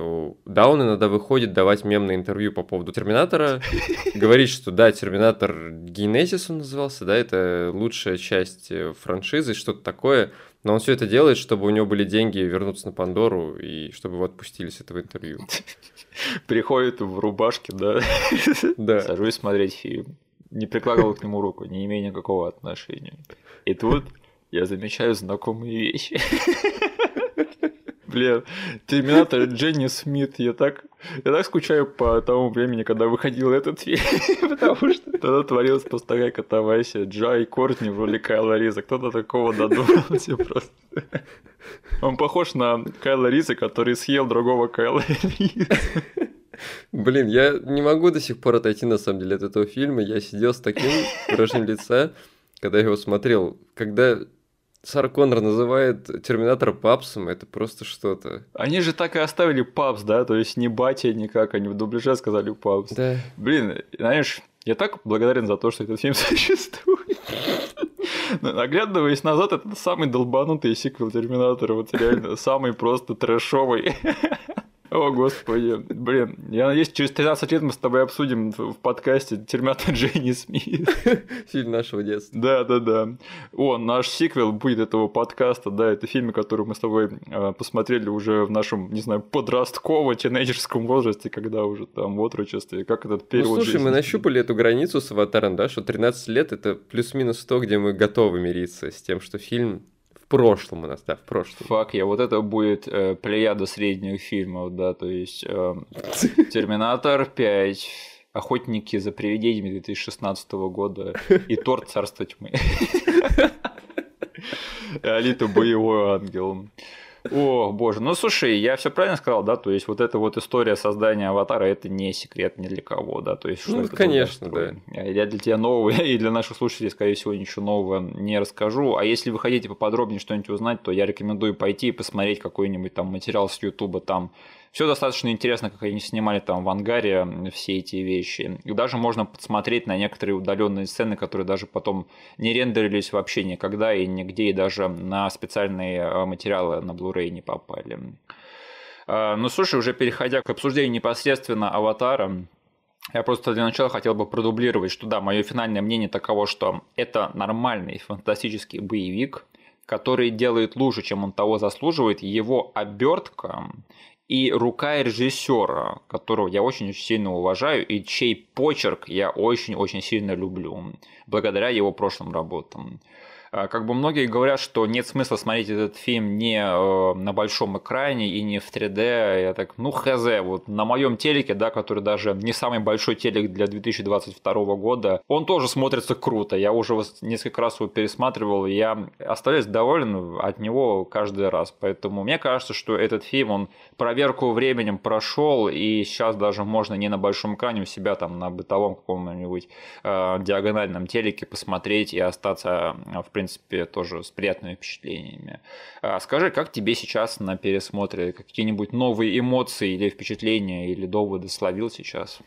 Да, он иногда выходит давать мемное интервью по поводу Терминатора, *laughs* говорит, что да, Терминатор Генезис он назывался, да, это лучшая часть э, франшизы, что-то такое, но он все это делает, чтобы у него были деньги вернуться на Пандору и чтобы его отпустили с этого интервью. *laughs* Приходит в рубашке, да? *laughs* Да. Сажусь смотреть фильм. Не прикладывал к нему руку, не имея никакого отношения. И тут я замечаю знакомые вещи. *laughs* Блин, Терминатор Дженни Смит, я так, я так скучаю по тому времени, когда выходил этот фильм, *laughs* потому что тогда творилась просто такая катавасия. Джай Кортни в роли Кайла Риза, кто-то такого додумался просто. Он похож на Кайла Риза, который съел другого Кайла Риза. Блин, я не могу до сих пор отойти, на самом деле, от этого фильма. Я сидел с таким выражением лица, когда я его смотрел. Когда Сара Коннор называет Терминатор папсом, это просто что-то. Они же так и оставили папс, да? То есть не батя никак, они в дубляже сказали папс. Да. Блин, знаешь, я так благодарен за то, что этот фильм *laughs* существует. Оглядываясь назад, это самый долбанутый сиквел Терминатора, вот реально самый просто трэшовый. О, господи. Блин, я надеюсь, через 13 лет мы с тобой обсудим в подкасте Терминатор Дженни Смит. *laughs* Фильм нашего детства. Да, да, да. О, наш сиквел будет этого подкаста, да, это фильм, который мы с тобой э, посмотрели уже в нашем, не знаю, подростково-тинейджерском возрасте, когда уже там в отрочестве, как этот период Ну, слушай, мы нащупали эту границу с «Аватаром», да, что 13 лет — это плюс-минус то, где мы готовы мириться с тем, что фильм прошлом у нас, да, в прошлом. Фак, я вот это будет э, плеяда средних фильмов, да, то есть э, *laughs* Терминатор 5, Охотники за привидениями 2016 года и Торт Царства Тьмы. *laughs* Алита Боевой Ангел. О, боже, ну слушай, я все правильно сказал, да, то есть вот эта вот история создания аватара, это не секрет ни для кого, да, то есть что Ну, это конечно, да. Я для тебя нового *laughs* и для наших слушателей, скорее всего, ничего нового не расскажу, а если вы хотите поподробнее что-нибудь узнать, то я рекомендую пойти и посмотреть какой-нибудь там материал с Ютуба, там все достаточно интересно, как они снимали там в ангаре все эти вещи. И даже можно посмотреть на некоторые удаленные сцены, которые даже потом не рендерились вообще никогда и нигде, и даже на специальные э, материалы на Blu-ray не попали. А, Ну, слушай, уже переходя к обсуждению непосредственно аватара, я просто для начала хотел бы продублировать, что да, мое финальное мнение таково, что это нормальный фантастический боевик, который делает лучше, чем он того заслуживает. Его обертка и рука режиссера, которого я очень-очень сильно уважаю, и чей почерк я очень-очень сильно люблю, благодаря его прошлым работам. А, Как бы многие говорят, что нет смысла смотреть этот фильм не э, на большом экране и не в 3D. Я так, ну хз, вот на моем телеке, да, который даже не самый большой телек для 2022 года, он тоже смотрится круто. Я уже несколько раз его пересматривал, и я остаюсь доволен от него каждый раз. Поэтому мне кажется, что этот фильм, он проверку временем прошел, и сейчас даже можно не на большом экране у себя там на бытовом каком-нибудь э, диагональном телеке посмотреть и остаться, э, в принципе, тоже с приятными впечатлениями. А Скажи, как тебе сейчас на пересмотре? Какие-нибудь новые эмоции или впечатления, или доводы словил сейчас?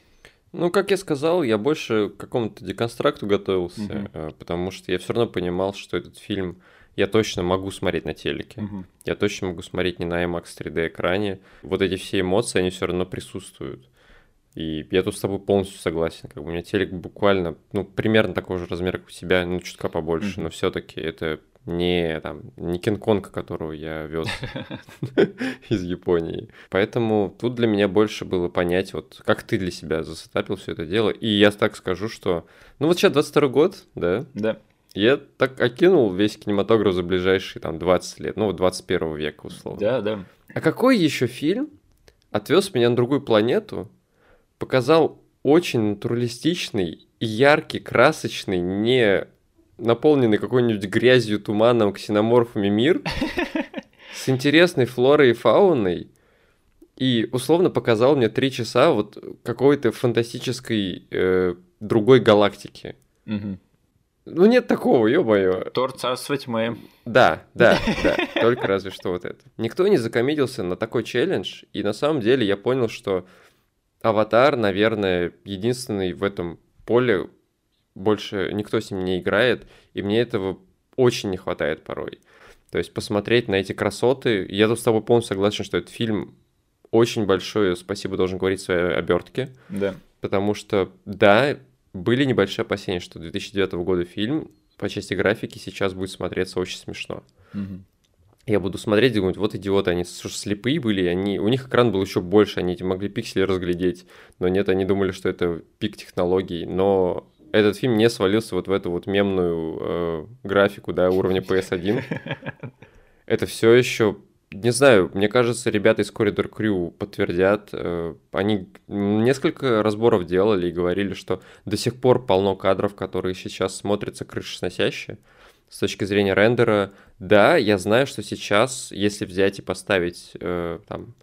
Ну, как я сказал, я больше к какому-то деконстракту готовился, э, потому что я все равно понимал, что этот фильм я точно могу смотреть на телеке. Мгм. Я точно могу смотреть не на IMAX 3D экране. Вот эти все эмоции, они все равно присутствуют. И я тут с тобой полностью согласен. Как бы у меня телек буквально, ну, примерно такого же размера, как у тебя, ну, чутка побольше, Мгм. но все-таки это не там не Кинг-Конг, которого я вез *laughs* из Японии. Поэтому тут для меня больше было понять, вот как ты для себя засетапил все это дело. И я так скажу, что... Ну вот сейчас 22 год, да, Да. я так окинул весь кинематограф за ближайшие там 20 лет, ну вот 21 века условно. Да, да. А какой еще фильм отвез меня на другую планету, показал очень натуралистичный, яркий, красочный, не наполненный какой-нибудь грязью, туманом, ксеноморфами мир, *laughs* с интересной флорой и фауной, и условно показал мне три часа вот какой-то фантастической э, другой галактики. Ну нет такого, ё-моё. Торт Царства Тьмы. Да, да, *laughs* да, только разве что вот это. Никто не закомедился на такой челлендж, и на самом деле я понял, что Аватар, наверное, единственный в этом поле, больше никто с ним не играет, и мне этого очень не хватает порой. То есть посмотреть на эти красоты, я тут с тобой полностью согласен, что этот фильм очень большое спасибо должен говорить своей обертке, Да. потому что, да, были небольшие опасения, что 2009 года фильм по части графики сейчас будет смотреться очень смешно. Мгм. Я буду смотреть и думать, вот идиоты, они что ж, слепые были, они, у них экран был еще больше, они могли пиксели разглядеть, но нет, они думали, что это пик технологий, но этот фильм не свалился вот в эту вот мемную э, графику, да, уровня PS1. *laughs* Это все еще, не знаю, мне кажется, ребята из Corridor Crew подтвердят, э, они несколько разборов делали и говорили, что до сих пор полно кадров, которые сейчас смотрятся крышесносяще, с точки зрения рендера, да, я знаю, что сейчас, если взять и поставить э, там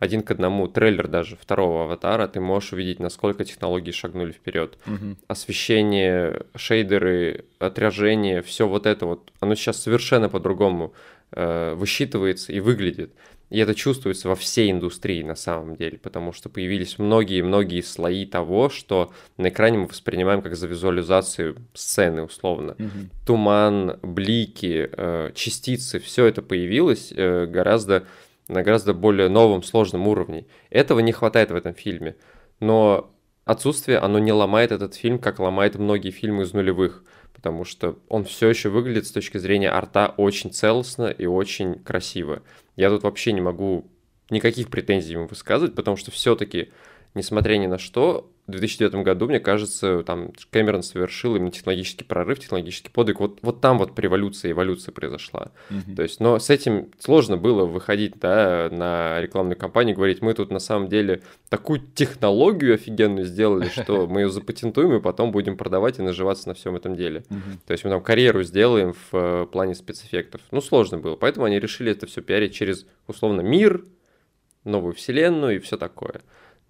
один к одному трейлер даже второго аватара, ты можешь увидеть, насколько технологии шагнули вперед. Мгм. Освещение, шейдеры, отражение, все вот это вот, оно сейчас совершенно по-другому э, высчитывается и выглядит. И это чувствуется во всей индустрии на самом деле, потому что появились многие-многие слои того, что на экране мы воспринимаем как за визуализацию сцены условно. Угу. Туман, блики, э, частицы, все это появилось э, гораздо на гораздо более новом, сложном уровне. Этого не хватает в этом фильме. Но отсутствие, оно не ломает этот фильм, как ломает многие фильмы из нулевых потому что он все еще выглядит с точки зрения арта очень целостно и очень красиво. Я тут вообще не могу никаких претензий ему высказывать, потому что все-таки, несмотря ни на что, в 2009 году, мне кажется, там Кэмерон совершил именно технологический прорыв, технологический подвиг. Вот, вот там вот революция, эволюция произошла. Mm-hmm. То есть, но с этим сложно было выходить да, на рекламную кампанию, говорить, мы тут на самом деле такую технологию офигенную сделали, *laughs* что мы ее запатентуем и потом будем продавать и наживаться на всем этом деле. Mm-hmm. То есть мы там карьеру сделаем в э, плане спецэффектов. Ну, сложно было. Поэтому они решили это все пиарить через, условно, мир, новую вселенную и все такое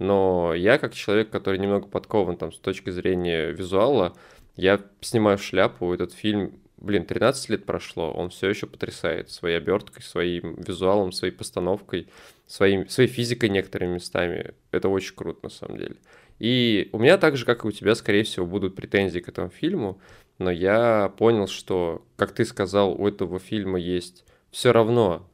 но я как человек, который немного подкован там с точки зрения визуала, я снимаю шляпу, этот фильм, блин, 13 лет прошло, он все еще потрясает своей оберткой, своим визуалом, своей постановкой, своим, своей физикой некоторыми местами. Это очень круто на самом деле. И у меня так же, как и у тебя, скорее всего, будут претензии к этому фильму, но я понял, что, как ты сказал, у этого фильма есть все равно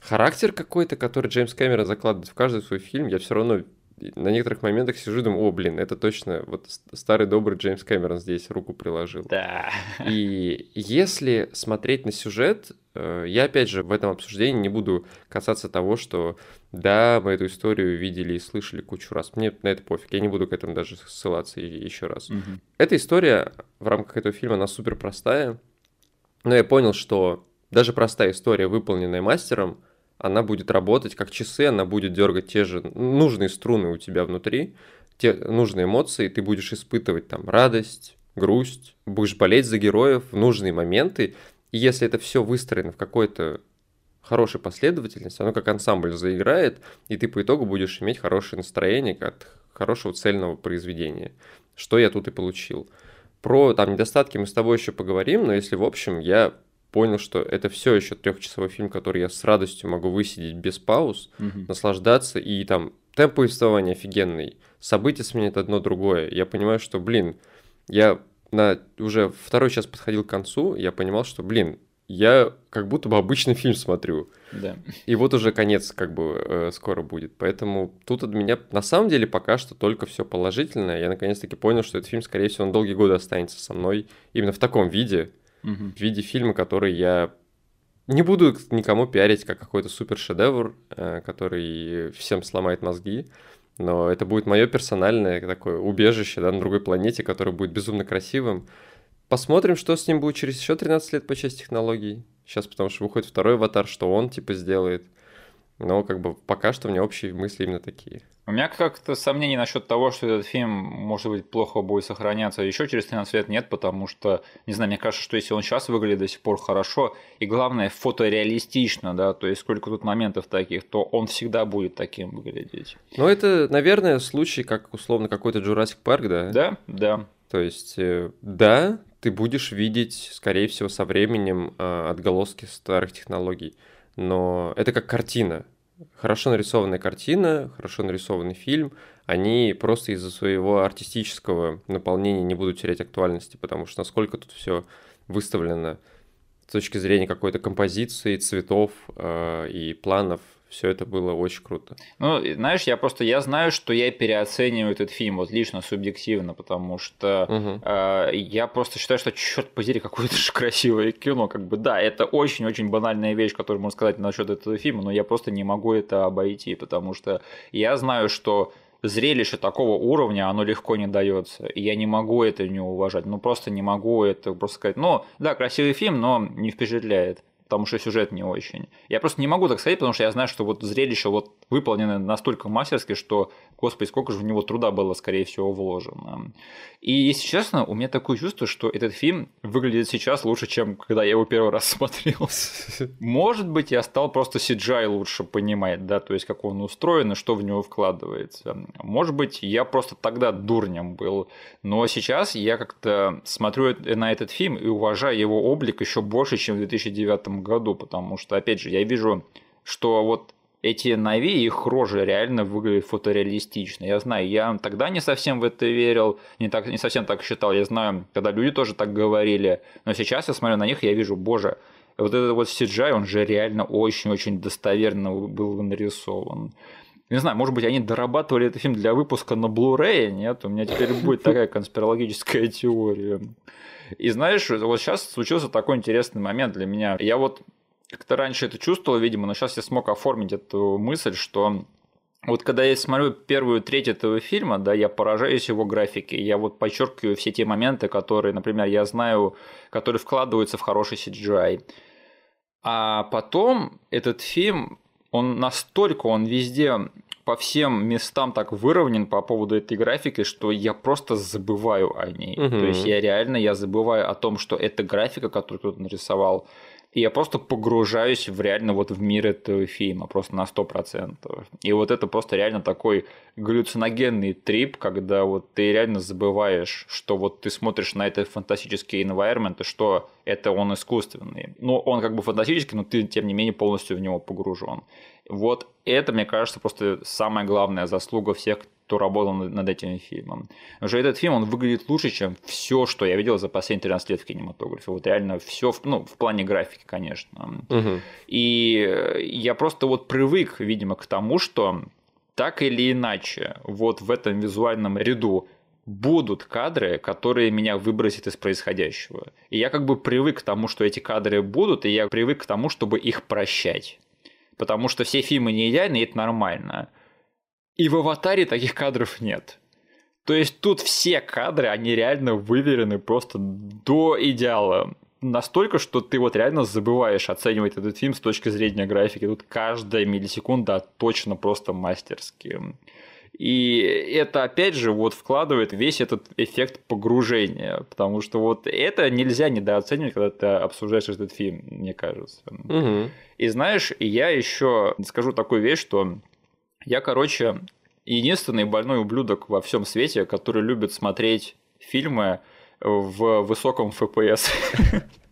характер какой-то, который Джеймс Кэмерон закладывает в каждый свой фильм, я все равно на некоторых моментах сижу и думаю, о, блин, это точно вот старый добрый Джеймс Кэмерон здесь руку приложил. Да. И если смотреть на сюжет, э, я, опять же, в этом обсуждении не буду касаться того, что да, мы эту историю видели и слышали кучу раз. Мне на это пофиг, я не буду к этому даже ссылаться еще раз. Угу. Эта история в рамках этого фильма, она супер простая, но я понял, что даже простая история, выполненная мастером, она будет работать как часы, она будет дергать те же нужные струны у тебя внутри, те нужные эмоции, ты будешь испытывать там радость, грусть, будешь болеть за героев в нужные моменты, и если это все выстроено в какой-то хорошей последовательности, оно как ансамбль заиграет, и ты по итогу будешь иметь хорошее настроение от хорошего цельного произведения. Что я тут и получил. Про там недостатки мы с тобой еще поговорим, но если в общем, я понял, что это все еще трехчасовой фильм, который я с радостью могу высидеть без пауз, угу. наслаждаться, и там темп повествования офигенный, события сменят одно другое. Я понимаю, что, блин, я на уже второй час подходил к концу, я понимал, что, блин, я как будто бы обычный фильм смотрю. Да. И вот уже конец как бы э, скоро будет. Поэтому тут от меня на самом деле пока что только все положительное. Я наконец-таки понял, что этот фильм, скорее всего, он долгие годы останется со мной именно в таком виде в виде фильма, который я не буду никому пиарить как какой-то супер шедевр, э, который всем сломает мозги, но это будет мое персональное такое убежище да, на другой планете, которое будет безумно красивым. Посмотрим, что с ним будет через еще 13 лет по части технологий. Сейчас, потому что выходит второй аватар, что он типа сделает. Но как бы пока что у меня общие мысли именно такие. У меня как-то сомнений насчет того, что этот фильм, может быть, плохо будет сохраняться еще через 13 лет, нет, потому что, не знаю, мне кажется, что если он сейчас выглядит до сих пор хорошо, и главное, фотореалистично, да, то есть сколько тут моментов таких, то он всегда будет таким выглядеть. Ну, это, наверное, случай, как условно какой-то Jurassic Парк, да? Да, да. То есть, э, да, ты будешь видеть, скорее всего, со временем э, отголоски старых технологий но это как картина. Хорошо нарисованная картина, хорошо нарисованный фильм, они просто из-за своего артистического наполнения не будут терять актуальности, потому что насколько тут все выставлено с точки зрения какой-то композиции, цветов э, и планов, все это было очень круто. Ну, знаешь, я просто я знаю, что я переоцениваю этот фильм, вот лично субъективно, потому что угу. э, я просто считаю, что черт подери, какое-то же красивое кино. Как бы да, это очень-очень банальная вещь, которую можно сказать насчет этого фильма, но я просто не могу это обойти, потому что я знаю, что зрелище такого уровня, оно легко не дается. И я не могу это не уважать. Ну, просто не могу это просто сказать. Ну, да, красивый фильм, но не впечатляет потому что сюжет не очень. Я просто не могу так сказать, потому что я знаю, что вот зрелище вот выполнено настолько мастерски, что, господи, сколько же в него труда было, скорее всего, вложено. И, если честно, у меня такое чувство, что этот фильм выглядит сейчас лучше, чем когда я его первый раз *laughs* смотрел. Может быть, я стал просто CGI лучше понимать, да, то есть как он устроен и что в него вкладывается. Может быть, я просто тогда дурнем был, но сейчас я как-то смотрю на этот фильм и уважаю его облик еще больше, чем в 2009 году, потому что, опять же, я вижу, что вот эти Нави, их рожи реально выглядят фотореалистично. Я знаю, я тогда не совсем в это верил, не, так, не совсем так считал. Я знаю, когда люди тоже так говорили. Но сейчас я смотрю на них, я вижу, боже, вот этот вот CGI, он же реально очень-очень достоверно был нарисован. Не знаю, может быть, они дорабатывали этот фильм для выпуска на Blu-ray, нет? У меня теперь будет такая конспирологическая теория. И знаешь, вот сейчас случился такой интересный момент для меня. Я вот как-то раньше это чувствовал, видимо, но сейчас я смог оформить эту мысль, что вот когда я смотрю первую треть этого фильма, да, я поражаюсь его графике, я вот подчеркиваю все те моменты, которые, например, я знаю, которые вкладываются в хороший CGI. А потом этот фильм, он настолько, он везде по всем местам так выровнен по поводу этой графики, что я просто забываю о ней. Угу. То есть я реально я забываю о том, что это графика, которую кто-то нарисовал. И я просто погружаюсь в реально вот в мир этого фильма, просто на 100%. И вот это просто реально такой галлюциногенный трип, когда вот ты реально забываешь, что вот ты смотришь на этот фантастический environment, и что это он искусственный. Ну, он как бы фантастический, но ты, тем не менее, полностью в него погружен. Вот это, мне кажется, просто самая главная заслуга всех, кто работал над этим фильмом. Уже этот фильм, он выглядит лучше, чем все, что я видел за последние 13 лет в кинематографе. Вот реально все, ну, в плане графики, конечно. Угу. И я просто вот привык, видимо, к тому, что так или иначе, вот в этом визуальном ряду будут кадры, которые меня выбросят из происходящего. И я как бы привык к тому, что эти кадры будут, и я привык к тому, чтобы их прощать. Потому что все фильмы не идеальны, и это нормально. И в «Аватаре» таких кадров нет. То есть тут все кадры, они реально выверены просто до идеала. Настолько, что ты вот реально забываешь оценивать этот фильм с точки зрения графики. Тут каждая миллисекунда точно просто мастерски. И это, опять же, вот вкладывает весь этот эффект погружения, потому что вот это нельзя недооценивать, когда ты обсуждаешь этот фильм, мне кажется. Угу. И знаешь, я еще скажу такую вещь, что я, короче, единственный больной ублюдок во всем свете, который любит смотреть фильмы в высоком FPS. *laughs*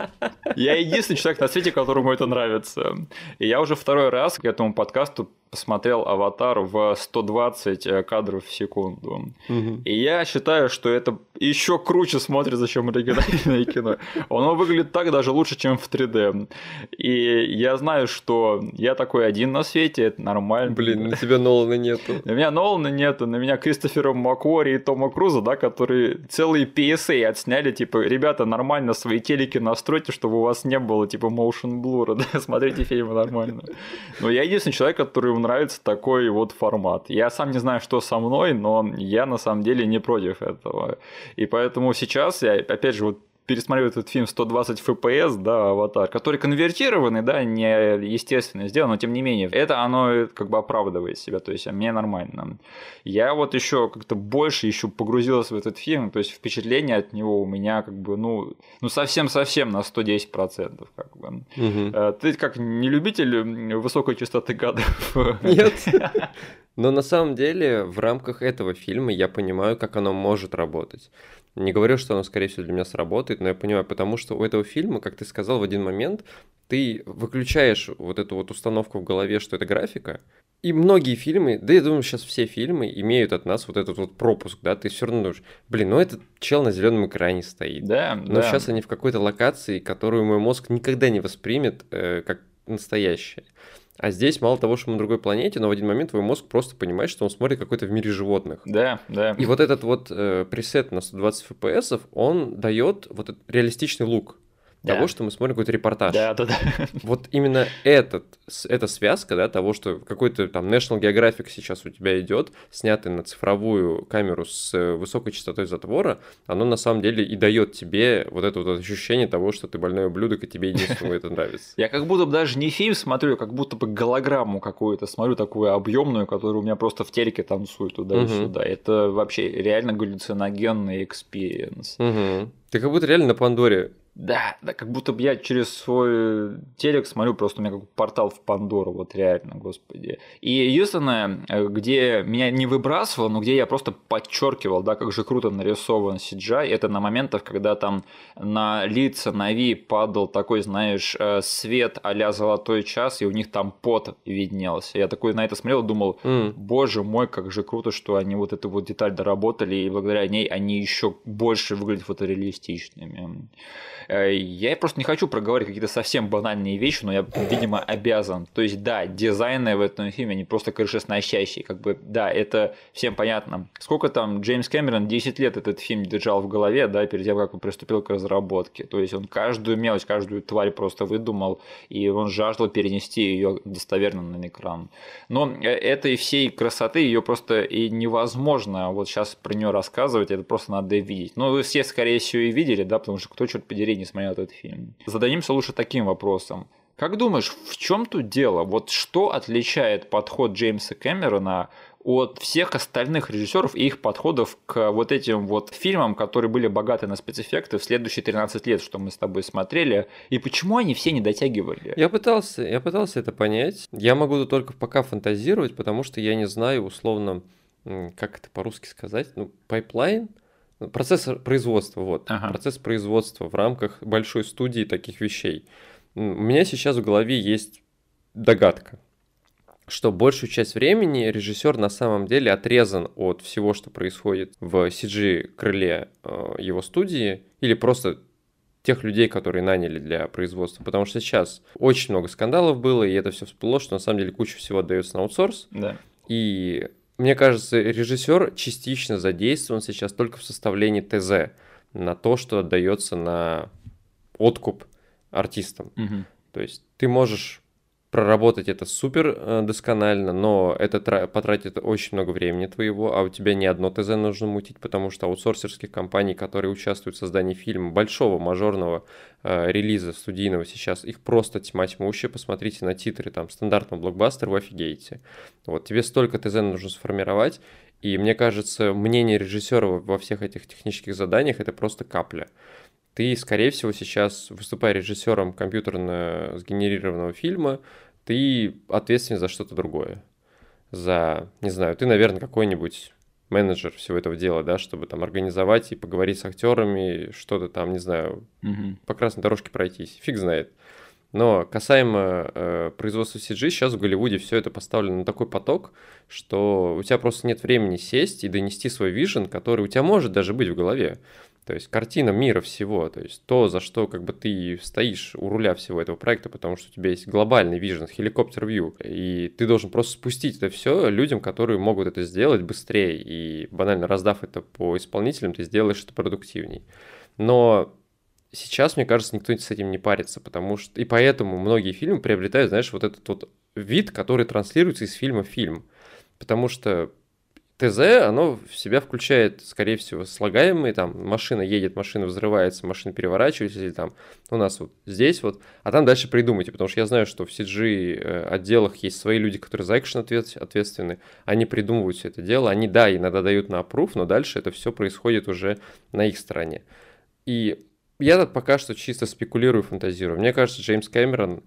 Я единственный человек на свете, которому это нравится. И я уже второй раз к этому подкасту посмотрел «Аватар» в 120 э, кадров в секунду. Угу. И я считаю, что это еще круче смотрится, чем оригинальное кино. Оно выглядит так даже лучше, чем в 3D. И я знаю, что я такой один на свете, это нормально. Блин, на тебя Нолана нету. На меня Нолана нету, на меня Кристофера Маквори и Тома Круза, да, которые целые PSA отсняли, типа, ребята, нормально свои телеки настройте, чтобы у вас не было, типа, motion blur, *laughs* да, смотрите фильмы нормально. Но я единственный человек, который нравится такой вот формат. Я сам не знаю, что со мной, но я на самом деле не против этого. И поэтому сейчас я, опять же, вот пересмотрел этот фильм 120 FPS, да, «Аватар», который конвертированный, да, не естественно сделан, но тем не менее, это оно как бы оправдывает себя, то есть мне нормально. Я вот еще как-то больше еще погрузился в этот фильм, то есть впечатление от него у меня как бы, ну, ну совсем-совсем на 110%. Как бы. Угу. Ты как не любитель высокой частоты кадров? Нет. *laughs* Но на самом деле в рамках этого фильма я понимаю, как оно может работать. Не говорю, что оно, скорее всего, для меня сработает, но я понимаю, потому что у этого фильма, как ты сказал в один момент, ты выключаешь вот эту вот установку в голове, что это графика, и многие фильмы, да я думаю, сейчас все фильмы имеют от нас вот этот вот пропуск, да, ты все равно думаешь, блин, ну этот чел на зеленом экране стоит. Да, Но да. сейчас они в какой-то локации, которую мой мозг никогда не воспримет э, как настоящее. А здесь мало того, что мы на другой планете, но в один момент твой мозг просто понимает, что он смотрит какой-то в мире животных. Да, да. И вот этот вот э, пресет на 120 FPS, он дает вот этот реалистичный look да. того, что мы смотрим какой-то репортаж. Да, да, да. *laughs* Вот именно этот, эта связка, да, того, что какой-то там National Geographic сейчас у тебя идет, снятый на цифровую камеру с э, высокой частотой затвора, оно на самом деле и дает тебе вот это вот ощущение того, что ты больной ублюдок, и тебе единственное это *laughs* нравится. Я как будто бы даже не фильм смотрю, как будто бы голограмму какую-то смотрю, такую объемную, которая у меня просто в телеке танцует туда и сюда. Это вообще реально галлюциногенный experience. Ты как будто реально на Пандоре Да, да, как будто бы я через свой телек смотрю, просто у меня как портал в Пандору, вот реально, господи. И единственное, э, где меня не выбрасывало, но где я просто подчеркивал, да, как же круто нарисован CGI, это на моментах, когда там на лица Нави падал такой, знаешь, э, свет а золотой час, и у них там пот виднелся. Я такой на это смотрел и думал, mm. боже мой, как же круто, что они вот эту вот деталь доработали, и благодаря ней они еще больше выглядят фотореалистичными. Э, я просто не хочу проговорить какие-то совсем банальные вещи, но я, видимо, обязан. То есть, да, дизайны в этом фильме, они просто крышесносящие. Как бы, да, это всем понятно. Сколько там Джеймс Кэмерон 10 лет этот фильм держал в голове, да, перед тем, как он приступил к разработке. То есть, он каждую мелочь, каждую тварь просто выдумал, и он жаждал перенести ее достоверно на экран. Но э, этой всей красоты ее просто и невозможно вот сейчас про нее рассказывать, это просто надо видеть. Ну, вы все, скорее всего, и видели, да, потому что кто, черт подери, не смотрел этот фильм. Зададимся лучше таким вопросом. Как думаешь, в чем тут дело? Вот что отличает подход Джеймса Кэмерона от всех остальных режиссеров и их подходов к вот этим вот фильмам, которые были богаты на спецэффекты в следующие 13 лет, что мы с тобой смотрели, и почему они все не дотягивали? Я пытался, я пытался это понять. Я могу только пока фантазировать, потому что я не знаю условно, как это по-русски сказать, ну, pipeline, Процесс производства, вот. Ага. Процесс производства в рамках большой студии таких вещей. У меня сейчас в голове есть догадка, что большую часть времени режиссер на самом деле отрезан от всего, что происходит в CG-крыле э, его студии, или просто тех людей, которые наняли для производства. Потому что сейчас очень много скандалов было, и это все всплыло, что на самом деле куча всего отдается на аутсорс. Да. И мне кажется, режиссер частично задействован сейчас только в составлении ТЗ на то, что отдается на откуп артистам. Угу. То есть ты можешь проработать это супер э, досконально, но это потратит очень много времени твоего, а у тебя не одно ТЗ нужно мутить, потому что аутсорсерских компаний, которые участвуют в создании фильма, большого мажорного э, релиза студийного сейчас, их просто тьма тьмущая, посмотрите на титры там стандартного блокбастера, вы офигеете. Вот, тебе столько ТЗ нужно сформировать, и мне кажется, мнение режиссера во всех этих технических заданиях это просто капля ты, скорее всего, сейчас, выступая режиссером компьютерно сгенерированного фильма, ты ответственен за что-то другое. За, не знаю, ты, наверное, какой-нибудь менеджер всего этого дела, да, чтобы там организовать и поговорить с актерами, что-то там, не знаю, угу. по красной дорожке пройтись, фиг знает. Но касаемо э, производства CG, сейчас в Голливуде все это поставлено на такой поток, что у тебя просто нет времени сесть и донести свой вижен, который у тебя может даже быть в голове. То есть картина мира всего, то есть то, за что как бы ты стоишь у руля всего этого проекта, потому что у тебя есть глобальный вижен, хеликоптер вью, и ты должен просто спустить это все людям, которые могут это сделать быстрее, и банально раздав это по исполнителям, ты сделаешь это продуктивней. Но сейчас, мне кажется, никто с этим не парится, потому что... И поэтому многие фильмы приобретают, знаешь, вот этот вот вид, который транслируется из фильма в фильм. Потому что ТЗ, оно в себя включает, скорее всего, слагаемые, там, машина едет, машина взрывается, машина переворачивается, или там у нас вот здесь вот, а там дальше придумайте, потому что я знаю, что в CG э, отделах есть свои люди, которые за экшен ответственны, они придумывают все это дело, они, да, иногда дают на опруф, но дальше это все происходит уже на их стороне. И я тут пока что чисто спекулирую, фантазирую. Мне кажется, Джеймс Кэмерон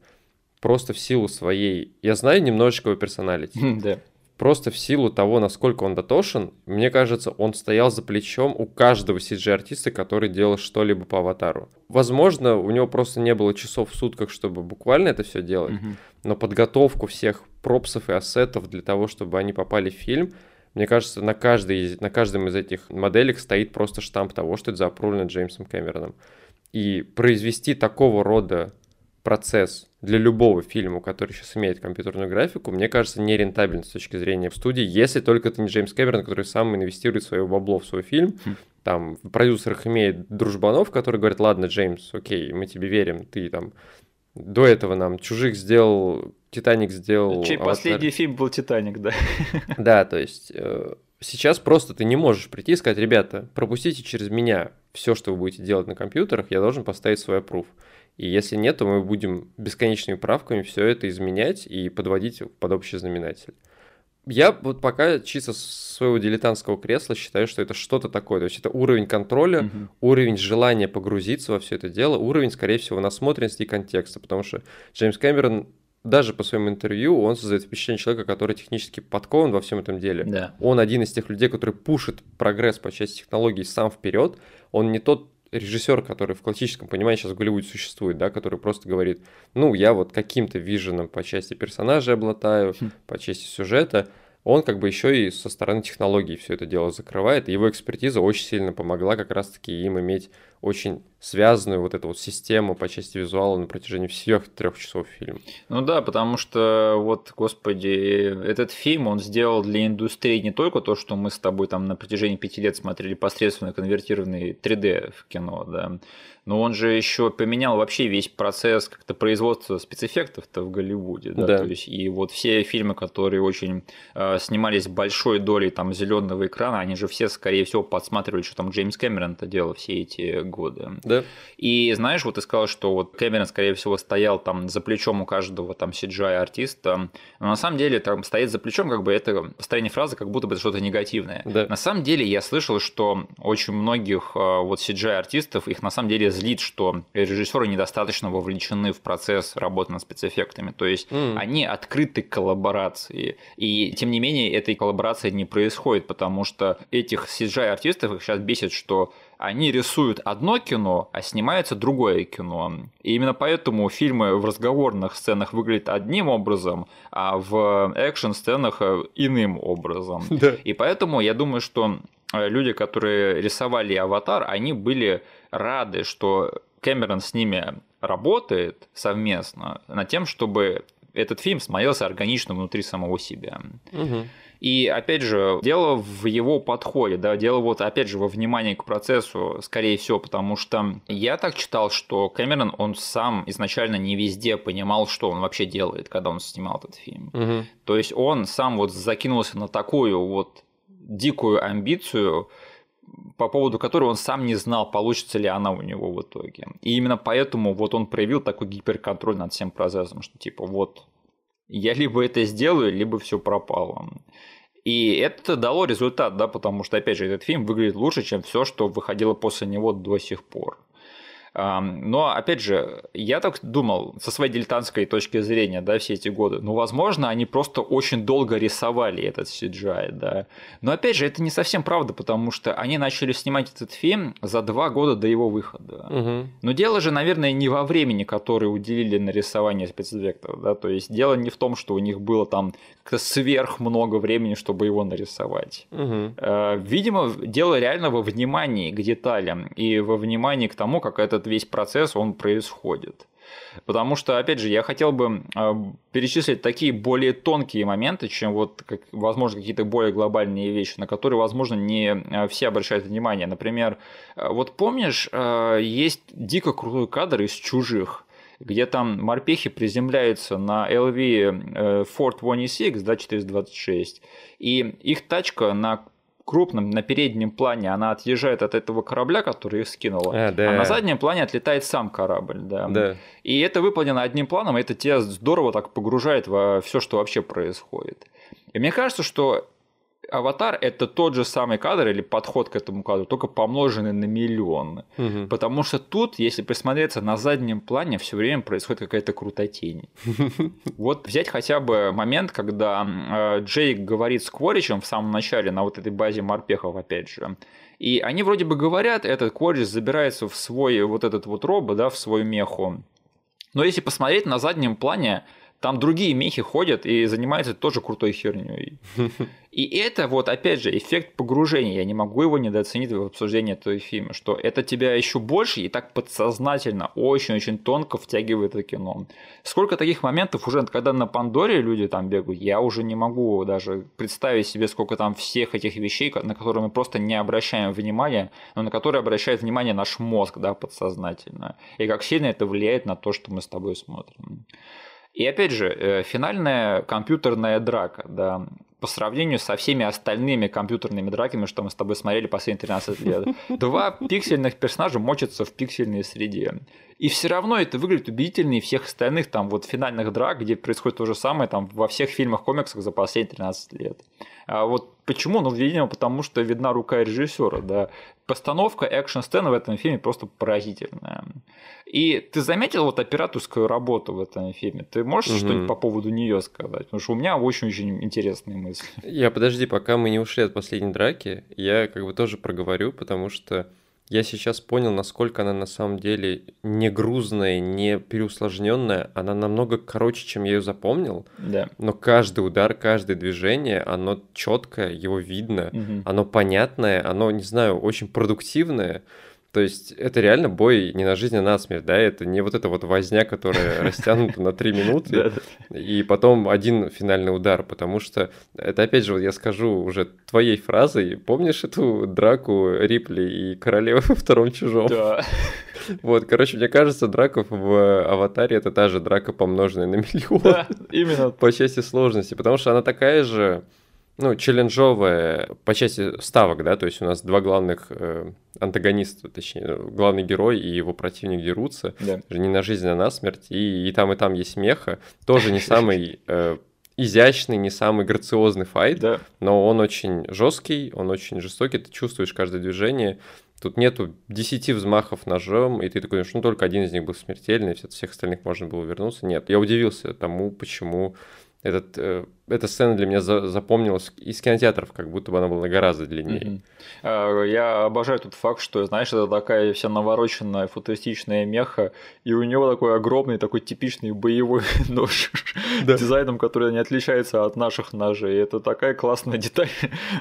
просто в силу своей... Я знаю немножечко его персоналити. Да просто в силу того, насколько он дотошен, мне кажется, он стоял за плечом у каждого CG-артиста, который делал что-либо по аватару. Возможно, у него просто не было часов в сутках, чтобы буквально это все делать, mm-hmm. но подготовку всех пропсов и ассетов для того, чтобы они попали в фильм, мне кажется, на, каждой, на каждом из этих моделек стоит просто штамп того, что это заапрувлено Джеймсом Кэмероном. И произвести такого рода процесс для любого фильма, который сейчас имеет компьютерную графику, мне кажется, нерентабельно с точки зрения в студии, если только это не Джеймс Кэмерон, который сам инвестирует свое бабло в свой фильм. Хм. Там в продюсерах имеет дружбанов, которые говорят, ладно, Джеймс, окей, мы тебе верим, ты там до этого нам Чужих сделал, Титаник сделал. Чей Аватар. последний фильм был Титаник, да. Да, то есть э, сейчас просто ты не можешь прийти и сказать, ребята, пропустите через меня все, что вы будете делать на компьютерах, я должен поставить свой approve. И если нет, то мы будем бесконечными правками все это изменять и подводить под общий знаменатель. Я вот пока чисто с своего дилетантского кресла считаю, что это что-то такое. То есть это уровень контроля, угу. уровень желания погрузиться во все это дело, уровень, скорее всего, насмотренности и контекста. Потому что Джеймс Кэмерон даже по своему интервью он создает впечатление человека, который технически подкован во всем этом деле. Да. Он один из тех людей, который пушит прогресс по части технологий сам вперед. Он не тот режиссер, который в классическом понимании сейчас в Голливуде существует, да, который просто говорит, ну, я вот каким-то виженом по части персонажей обладаю, хм. по части сюжета, он как бы еще и со стороны технологий все это дело закрывает. Его экспертиза очень сильно помогла как раз-таки им иметь очень связанную вот эту вот систему по части визуала на протяжении всех трех часов фильма. Ну да, потому что вот, господи, этот фильм он сделал для индустрии не только то, что мы с тобой там на протяжении пяти лет смотрели посредственно конвертированный 3D в кино, да, но он же еще поменял вообще весь процесс как-то производства спецэффектов-то в Голливуде, да? да, то есть и вот все фильмы, которые очень э, снимались большой долей там зеленого экрана, они же все, скорее всего, подсматривали, что там Джеймс Кэмерон-то делал все эти годы. Да. И знаешь, вот ты сказал, что вот Кэмерон, скорее всего, стоял там за плечом у каждого там CGI-артиста, но на самом деле там стоит за плечом, как бы это построение фразы, как будто бы это что-то негативное. Да. На самом деле я слышал, что очень многих э, вот CGI-артистов, их на самом деле злит, что режиссеры недостаточно вовлечены в процесс работы над спецэффектами. То есть mm. они открыты к коллаборации. И тем не менее этой коллаборации не происходит, потому что этих CGI-артистов их сейчас бесит, что они рисуют одно кино, а снимается другое кино. И именно поэтому фильмы в разговорных сценах выглядят одним образом, а в экшн-сценах иным образом. *laughs* Да. И поэтому я думаю, что э, люди, которые рисовали «Аватар», они были рады, что Кэмерон с ними работает совместно над тем, чтобы этот фильм смотрелся органично внутри самого себя. Угу. И опять же, дело в его подходе, да, дело вот опять же во внимании к процессу, скорее всего, потому что я так читал, что Кэмерон, он сам изначально не везде понимал, что он вообще делает, когда он снимал этот фильм. Угу. То есть он сам вот закинулся на такую вот дикую амбицию, по поводу которой он сам не знал, получится ли она у него в итоге. И именно поэтому вот он проявил такой гиперконтроль над всем процессом, что типа вот я либо это сделаю, либо все пропало. И это дало результат, да, потому что, опять же, этот фильм выглядит лучше, чем все, что выходило после него до сих пор. Но, опять же, я так думал, со своей дилетантской точки зрения, да, все эти годы, ну, возможно, они просто очень долго рисовали этот CGI, да. Но, опять же, это не совсем правда, потому что они начали снимать этот фильм за два года до его выхода. Угу. Но дело же, наверное, не во времени, которое уделили на рисование спецэффектов, да, то есть дело не в том, что у них было там как-то сверх много времени, чтобы его нарисовать. Угу. Видимо, дело реально во внимании к деталям и во внимании к тому, как этот весь процесс, он происходит. Потому что, опять же, я хотел бы а, перечислить такие более тонкие моменты, чем вот, как, возможно, какие-то более глобальные вещи, на которые, возможно, не а, все обращают внимание. Например, вот помнишь, есть дико крутой кадр из «Чужих», где там морпехи приземляются на LV Ford 26, да, 426, и их тачка на крупном, на переднем плане она отъезжает от этого корабля, который их скинула, а, да. а на заднем плане отлетает сам корабль. Да. Да. И это выполнено одним планом, и это тебя здорово так погружает во все, что вообще происходит. И мне кажется, что Аватар это тот же самый кадр или подход к этому кадру, только помноженный на миллион. Угу. Потому что тут, если присмотреться на заднем плане, все время происходит какая-то крутотень. *laughs* Вот взять хотя бы момент, когда э, Джейк говорит с Кворичем в самом начале на вот этой базе морпехов, опять же. И они вроде бы говорят, этот Кворич забирается в свой вот этот вот робот, да, в свой меху. Но если посмотреть на заднем плане, там другие мехи ходят и занимаются тоже крутой херней. *laughs* И это вот, опять же, эффект погружения. Я не могу его недооценить в обсуждении этого фильма, что это тебя еще больше и так подсознательно, очень-очень тонко втягивает это кино. Сколько таких моментов уже, когда на Пандоре люди там бегают, я уже не могу даже представить себе, сколько там всех этих вещей, на которые мы просто не обращаем внимания, но на которые обращает внимание наш мозг, да, подсознательно. И как сильно это влияет на то, что мы с тобой смотрим. И опять же, э, финальная компьютерная драка, да, по сравнению со всеми остальными компьютерными драками, что мы с тобой смотрели последние 13 лет. Два пиксельных персонажа мочатся в пиксельной среде. И все равно это выглядит убедительнее всех остальных там вот финальных драк, где происходит то же самое там во всех фильмах комиксах за последние 13 лет. А вот почему? Ну, видимо, потому что видна рука режиссера, да. Постановка экшн-сцены в этом фильме просто поразительная. И ты заметил вот операторскую работу в этом фильме? Ты можешь угу. что-нибудь по поводу нее сказать? Потому что у меня очень-очень интересные мысли. Я подожди, пока мы не ушли от последней драки, я как бы тоже проговорю, потому что я сейчас понял, насколько она на самом деле не грузная, не переусложненная. Она намного короче, чем я ее запомнил. Да. Но каждый удар, каждое движение, оно четкое, его видно, угу. оно понятное, оно, не знаю, очень продуктивное. То есть это реально бой не на жизнь, а на смерть, да, это не вот эта вот возня, которая *laughs* растянута на три минуты, и потом один финальный удар, потому что это, опять же, вот я скажу уже твоей фразой, помнишь эту драку Рипли и королевы во втором чужом? Да. *laughs* Вот, короче, мне кажется, драка в аватаре это та же драка, помноженная на миллион. Да, именно. *laughs* По части сложности, потому что она такая же ну, челленджовая по части ставок, да, то есть у нас два главных э, антагониста, точнее, главный герой и его противник дерутся, да. не на жизнь, а на смерть, и, и там, и там есть смеха, тоже не самый *laughs* э, изящный, не самый грациозный файт, да. но он очень жесткий, он очень жестокий, ты чувствуешь каждое движение, Тут нету 10 взмахов ножом, и ты такой, ну только один из них был смертельный, от всех остальных можно было вернуться. Нет, я удивился тому, почему этот, э, эта сцена для меня за, запомнилась из кинотеатров, как будто бы она была гораздо длиннее. Mm-hmm. Я обожаю тот факт, что, знаешь, это такая вся навороченная футуристичная меха, и у него такой огромный, такой типичный боевой *laughs* нож да. дизайном, который не отличается от наших ножей. Это такая классная *laughs* деталь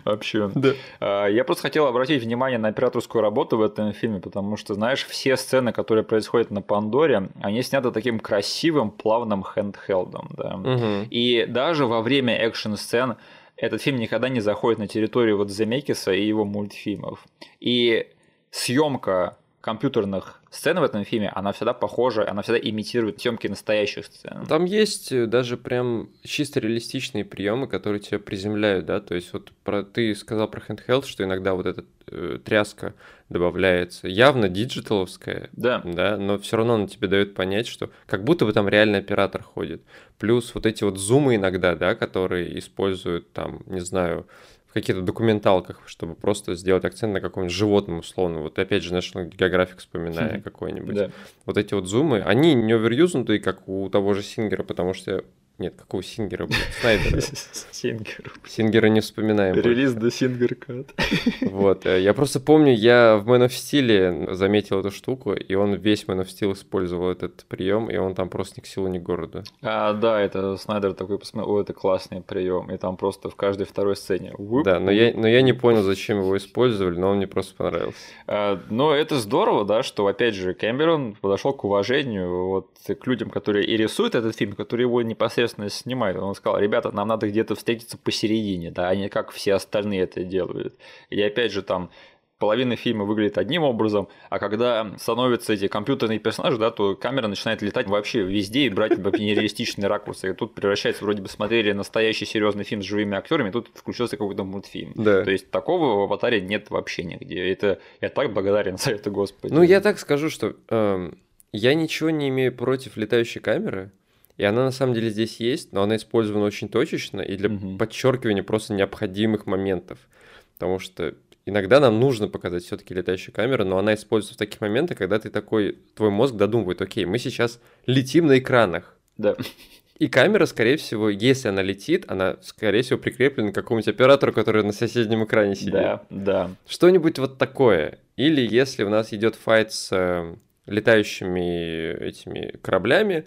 вообще. Да. А, я просто хотел обратить внимание на операторскую работу в этом фильме, потому что, знаешь, все сцены, которые происходят на Пандоре, они сняты таким красивым, плавным хендхелдом. Да? Угу. И даже во время экшн-сцен этот фильм никогда не заходит на территорию вот Земекиса и его мультфильмов. И съемка компьютерных сцен в этом фильме, она всегда похожа, она всегда имитирует съемки настоящих сцен. Там есть э, даже прям чисто реалистичные приемы, которые тебя приземляют, да, то есть вот про, ты сказал про handheld, что иногда вот эта э, тряска добавляется, явно digital овская, да. да, но все равно она тебе дает понять, что как будто бы там реальный оператор ходит. Плюс вот эти вот зумы иногда, да, которые используют там, не знаю, каких-то документалках, чтобы просто сделать акцент на каком-нибудь животном условно. Вот опять же National Geographic вспоминая какой-нибудь. Да. Вот эти вот зумы, они не оверюзнутые, как у того же Сингера, потому что нет, какого Сингера, блядь? Снайдера. *laughs* Сингер. Сингера не вспоминаем. Релиз до Сингер Кат. *laughs* Вот. Э, я просто помню, я в Man of Steel заметил эту штуку, и он весь Man of Steel использовал этот прием, и он там просто ни к силу, ни к городу. А, да, это Снайдер такой посмотрел, о, это классный прием, и там просто в каждой второй сцене. Да, но я, но я не понял, зачем его использовали, но он мне просто понравился. А, но это здорово, да, что, опять же, Кэмерон подошел к уважению вот к людям, которые и рисуют этот фильм, которые его непосредственно естественно, снимает. Он сказал, ребята, нам надо где-то встретиться посередине, да, а не как все остальные это делают. И опять же там половина фильма выглядит одним образом, а когда становятся эти компьютерные персонажи, да, то камера начинает летать вообще везде и брать нереалистичные ракурсы. И тут превращается, вроде бы смотрели настоящий серьезный фильм с живыми актерами, тут включился какой-то мультфильм. Да. То есть такого в аватаре нет вообще нигде. Это я так благодарен *laughs* за это, Господи. Ну, я так скажу, что э, я ничего не имею против летающей камеры. И она на самом деле здесь есть, но она использована очень точечно и для угу. подчеркивания просто необходимых моментов. Потому что иногда нам нужно показать все-таки летающую камеру, но она используется в таких моментах, когда ты такой, твой мозг додумывает, окей, мы сейчас летим на экранах. Да. И камера, скорее всего, если она летит, она, скорее всего, прикреплена к какому-нибудь оператору, который на соседнем экране сидит. Да, да. Что-нибудь вот такое. Или если у нас идет файт с э, летающими этими кораблями,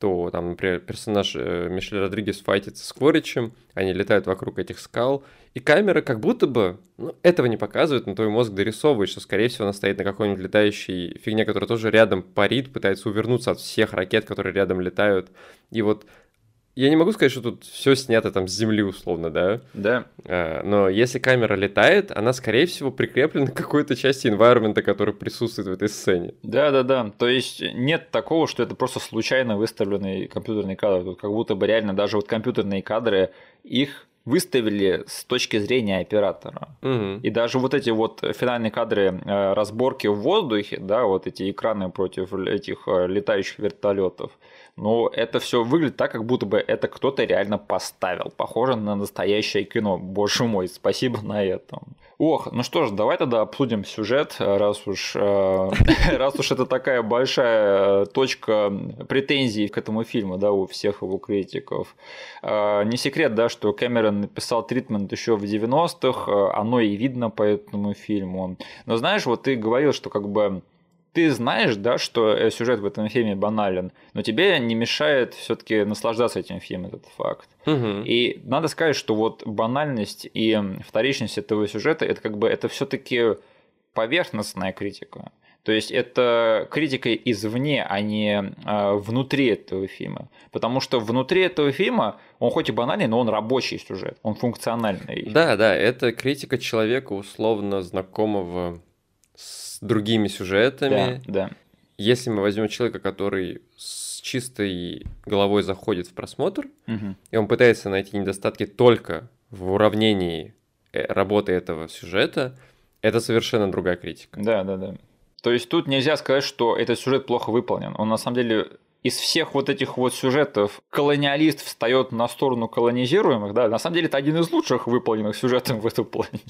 то там, например, персонаж э, Мишель Родригес файтится с Кворичем, они летают вокруг этих скал, и камера как будто бы ну, этого не показывает, но твой мозг дорисовывает, что, скорее всего, она стоит на какой-нибудь летающей фигне, которая тоже рядом парит, пытается увернуться от всех ракет, которые рядом летают. И вот я не могу сказать, что тут все снято там с земли условно, да? Да. А, но если камера летает, она, скорее всего, прикреплена к какой-то части environment, который присутствует в этой сцене. Да, да, да. То есть нет такого, что это просто случайно выставленный компьютерный кадр. Тут как будто бы реально даже вот компьютерные кадры, их выставили с точки зрения оператора. Мгм. И даже вот эти вот финальные кадры э, разборки в воздухе, да, вот эти экраны против этих э, летающих вертолетов, ну, это все выглядит так, как будто бы это кто-то реально поставил. Похоже на настоящее кино. Боже мой, спасибо на этом. Ох, ну что ж, давай тогда обсудим сюжет, раз уж, э, *laughs* раз уж это такая большая э, точка претензий к этому фильму, да, у всех его критиков. Э, Не секрет, да, что Кэмерон написал тритмент еще в 90-х, э, оно и видно по этому фильму. Но знаешь, вот ты говорил, что как бы ты знаешь, да, что э, сюжет в этом фильме банален, но тебе не мешает все-таки наслаждаться этим фильмом, этот факт. Мгм. И надо сказать, что вот банальность и вторичность этого сюжета это как бы это все-таки поверхностная критика. То есть это критика извне, а не а, внутри этого фильма. Потому что внутри этого фильма он хоть и банальный, но он рабочий сюжет, он функциональный. Да, да, это критика человека, условно знакомого с другими сюжетами. да, да. Если мы возьмем человека, который с чистой головой заходит в просмотр, Мгм. и он пытается найти недостатки только в уравнении э, работы этого сюжета, это совершенно другая критика. Да, да, да. То есть тут нельзя сказать, что этот сюжет плохо выполнен. Он на самом деле из всех вот этих вот сюжетов колониалист встает на сторону колонизируемых, да, на самом деле это один из лучших выполненных сюжетов в этом плане.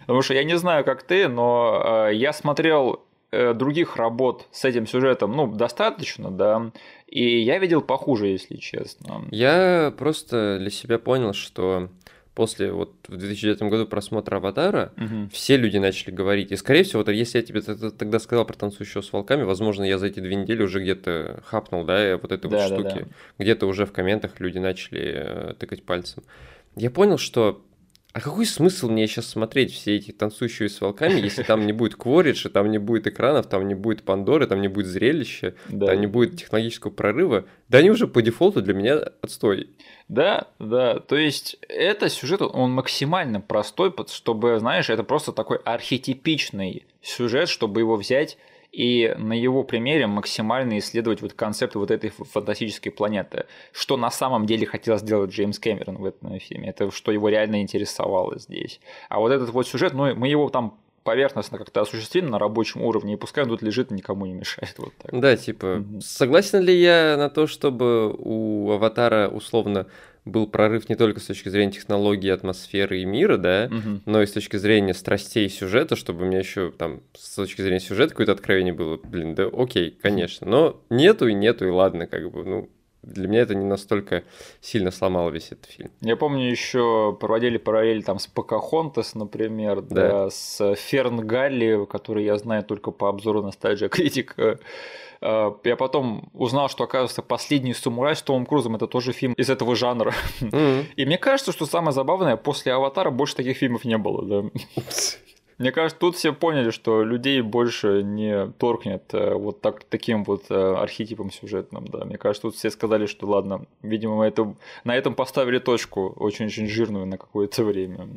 Потому что я не знаю, как ты, но э, я смотрел э, других работ с этим сюжетом, ну, достаточно, да, и я видел похуже, если честно. Я просто для себя понял, что после вот в 2009 году просмотра «Аватара» Мгм. все люди начали говорить. И, скорее всего, вот если я тебе тогда сказал про «Танцующего с волками», возможно, я за эти две недели уже где-то хапнул, да, вот этой вот Да, да, штуки. да. Где-то уже в комментах люди начали э, тыкать пальцем. Я понял, что а какой смысл мне сейчас смотреть все эти танцующие с волками, если там не будет квориджа, там не будет экранов, там не будет Пандоры, там не будет зрелища, Да. там не будет технологического прорыва? Да они уже по дефолту для меня отстой. Да, да, то есть это сюжет, он максимально простой, чтобы, знаешь, это просто такой архетипичный сюжет, чтобы его взять и на его примере максимально исследовать вот концепт вот этой фантастической планеты. Что на самом деле хотел сделать Джеймс Кэмерон в этом фильме, это что его реально интересовало здесь. А вот этот вот сюжет, ну, мы его там поверхностно как-то осуществили на рабочем уровне, и пускай он тут лежит, никому не мешает. Вот так. Да, типа, Мгм. согласен ли я на то, чтобы у Аватара условно был прорыв не только с точки зрения технологии, атмосферы и мира, да, Мгм. но и с точки зрения страстей и сюжета, чтобы у меня еще там с точки зрения сюжета какое-то откровение было, блин, да окей, конечно, но нету и нету, и ладно, как бы, ну, для меня это не настолько сильно сломало весь этот фильм. Я помню, еще проводили параллель там с Покахонтас, например, да. Да. с Ферн Галли, который я знаю только по обзору на стадия критика. А, Я потом узнал, что, оказывается, «Последний самурай» с Томом Крузом – это тоже фильм из этого жанра. Мгм. И мне кажется, что самое забавное, после «Аватара» больше таких фильмов не было, да. Мне кажется, тут все поняли, что людей больше не торкнет э, вот так, таким вот э, архетипом сюжетным, да. Мне кажется, тут все сказали, что ладно, видимо, мы это, на этом поставили точку очень-очень жирную на какое-то время.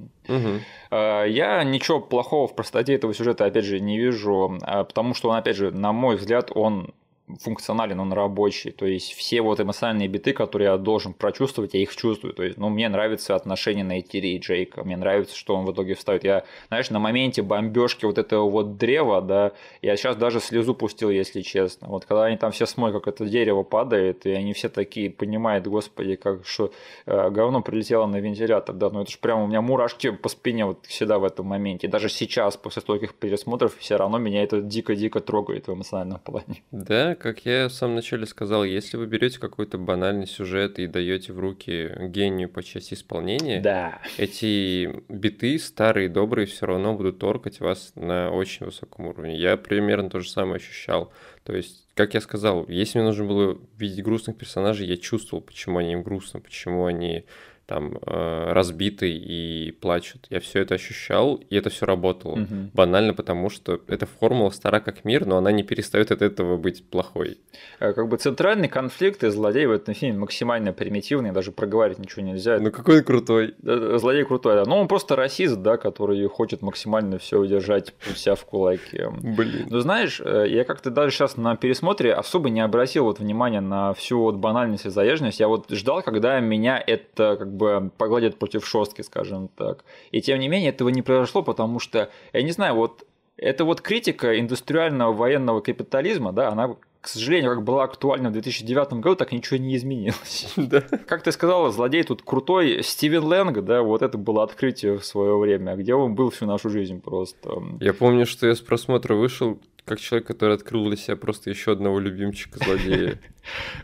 А, Я ничего плохого в простоте этого сюжета, опять же, не вижу, потому что он, опять же, на мой взгляд, он функционален, он рабочий. То есть все вот эмоциональные биты, которые я должен прочувствовать, я их чувствую. То есть, ну, мне нравится отношение Найтири и Джейка, мне нравится, что он в итоге вставит. Я, знаешь, на моменте бомбежки вот этого вот древа, да, я сейчас даже слезу пустил, если честно. Вот когда они там все смотрят, как это дерево падает, и они все такие понимают, господи, как что э, говно прилетело на вентилятор, да, ну это же прямо у меня мурашки по спине вот всегда в этом моменте. Даже сейчас, после стольких пересмотров, все равно меня это дико-дико трогает в эмоциональном плане. Да, как я в самом начале сказал, если вы берете какой-то банальный сюжет и даете в руки гению по части исполнения, Да. эти биты старые, добрые, все равно будут торкать вас на очень высоком уровне. Я примерно то же самое ощущал. То есть, как я сказал, если мне нужно было видеть грустных персонажей, я чувствовал, почему они им грустно, почему они там э, разбиты и плачут. Я все это ощущал, и это все работало. Мгм. Банально потому, что эта формула стара как мир, но она не перестает от этого быть плохой. Э, Как бы центральный конфликт и злодей в этом фильме максимально примитивный, даже проговорить ничего нельзя. Ну какой он крутой. Злодей крутой, да. Но он просто расист, да, который хочет максимально все удержать у себя в кулаке. Блин. Ну, знаешь, э, я как-то даже сейчас на пересмотре особо не обратил вот внимания на всю вот банальность и заезженность. Я вот ждал, когда меня это как как бы погладят против шостки, скажем так. И тем не менее этого не произошло, потому что, я не знаю, вот это вот критика индустриального военного капитализма, да, она к сожалению, как была актуальна в 2009 году, так ничего не изменилось. *laughs* Да. Как ты сказала, злодей тут крутой. Стивен Лэнг, да, вот это было открытие в свое время, где он был всю нашу жизнь просто. Я помню, что я с просмотра вышел, как человек, который открыл для себя просто еще одного любимчика злодея. *laughs*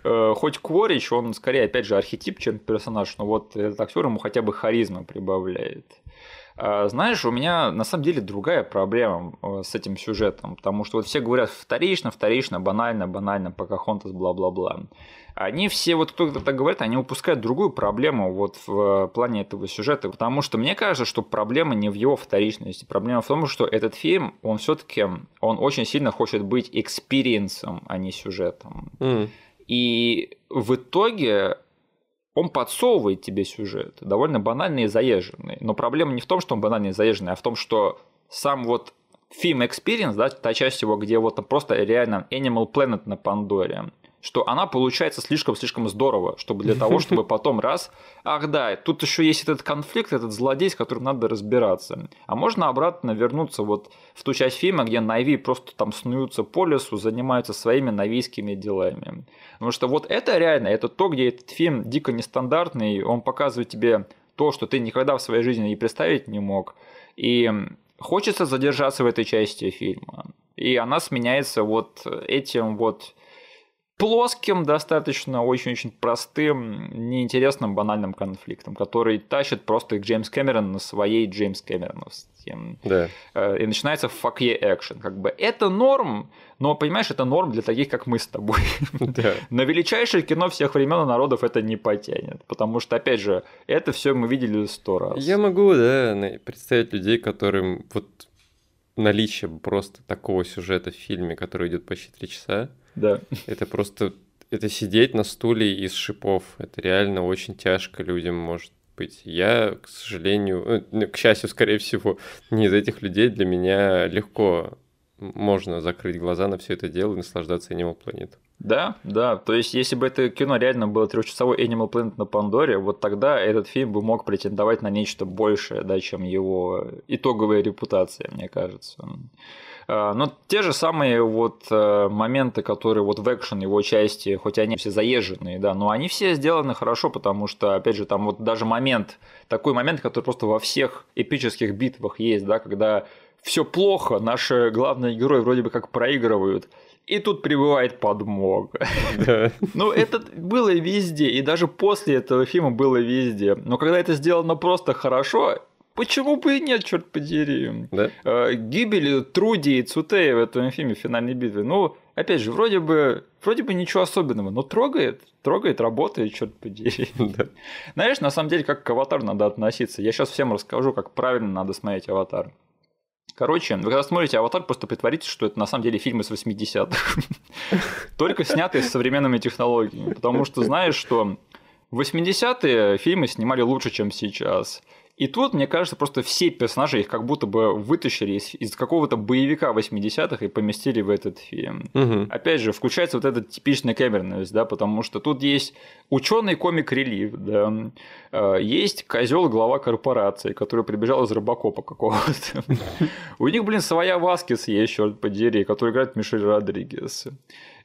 Э, хоть Кворич, он скорее, опять же, архетип, чем персонаж, но вот этот актер ему хотя бы харизма прибавляет. А, знаешь, у меня на самом деле другая проблема э, с этим сюжетом, потому что вот все говорят вторично, вторично, банально, банально, Покахонтас, бла-бла-бла. Они все, вот кто то так говорит, они упускают другую проблему вот в плане этого сюжета, потому что мне кажется, что проблема не в его вторичности, проблема в том, что этот фильм, он все таки он очень сильно хочет быть experience ом, а не сюжетом. Мм. И в итоге он подсовывает тебе сюжет, довольно банальный и заезженный. Но проблема не в том, что он банальный и заезженный, а в том, что сам вот фильм Experience, да, та часть его, где вот просто реально Animal Planet на Пандоре, что она получается слишком-слишком здорово, чтобы для того, чтобы *laughs* потом раз, ах да, тут еще есть этот конфликт, этот злодей, с которым надо разбираться. А можно обратно вернуться вот в ту часть фильма, где Нави просто там снуются по лесу, занимаются своими навийскими делами. Потому что вот это реально, это то, где этот фильм дико нестандартный, он показывает тебе то, что ты никогда в своей жизни и представить не мог. И хочется задержаться в этой части фильма. И она сменяется вот этим вот плоским, достаточно очень-очень простым, неинтересным, банальным конфликтом, который тащит просто Джеймс Кэмерон на своей Джеймс Кэмероновости. Да. Э, и начинается факье экшен. Как бы это норм, но, понимаешь, это норм для таких, как мы с тобой. *laughs* Да. На величайшее кино всех времен и народов это не потянет. Потому что, опять же, это все мы видели сто раз. Я могу, да, представить людей, которым вот наличие просто такого сюжета в фильме, который идет почти три часа, да. Это просто это сидеть на стуле из шипов. Это реально очень тяжко людям может быть. Я, к сожалению, ну, к счастью, скорее всего, не из этих людей. Для меня легко можно закрыть глаза на все это дело и наслаждаться Animal Planet. Да, да. То есть, если бы это кино реально было трехчасовой Animal Planet на Пандоре, вот тогда этот фильм бы мог претендовать на нечто большее, да, чем его итоговая репутация, мне кажется. А, но те же самые вот э, моменты, которые вот в экшен его части, хоть они все заезженные, да, но они все сделаны хорошо, потому что, опять же, там вот даже момент, такой момент, который просто во всех эпических битвах есть, да, когда все плохо, наши главные герои вроде бы как проигрывают, и тут прибывает подмога. *laughs* Да. Ну, это было везде, и даже после этого фильма было везде. Но когда это сделано просто хорошо, Почему бы и нет, черт подери? Да? Э, гибель Труди и Цутея в этом фильме в финальной битве. Ну, опять же, вроде бы, вроде бы ничего особенного, но трогает, трогает, работает, черт подери. *laughs* Да. Знаешь, на самом деле, как к аватару надо относиться. Я сейчас всем расскажу, как правильно надо смотреть аватар. Короче, вы когда смотрите «Аватар», просто притворитесь, что это на самом деле фильмы с 80-х. Только снятые с современными технологиями. Потому что знаешь, что в 80-е фильмы снимали лучше, чем сейчас. И тут, мне кажется, просто все персонажи их как будто бы вытащили из, из какого-то боевика 80-х и поместили в этот фильм. Угу. Опять же, включается вот эта типичная камерность, да, потому что тут есть ученый comic relief, да, э, есть козел глава корпорации, который прибежал из Робокопа какого-то. *laughs* У них, блин, своя Васкес есть, черт подери, который играет Мишель Родригес.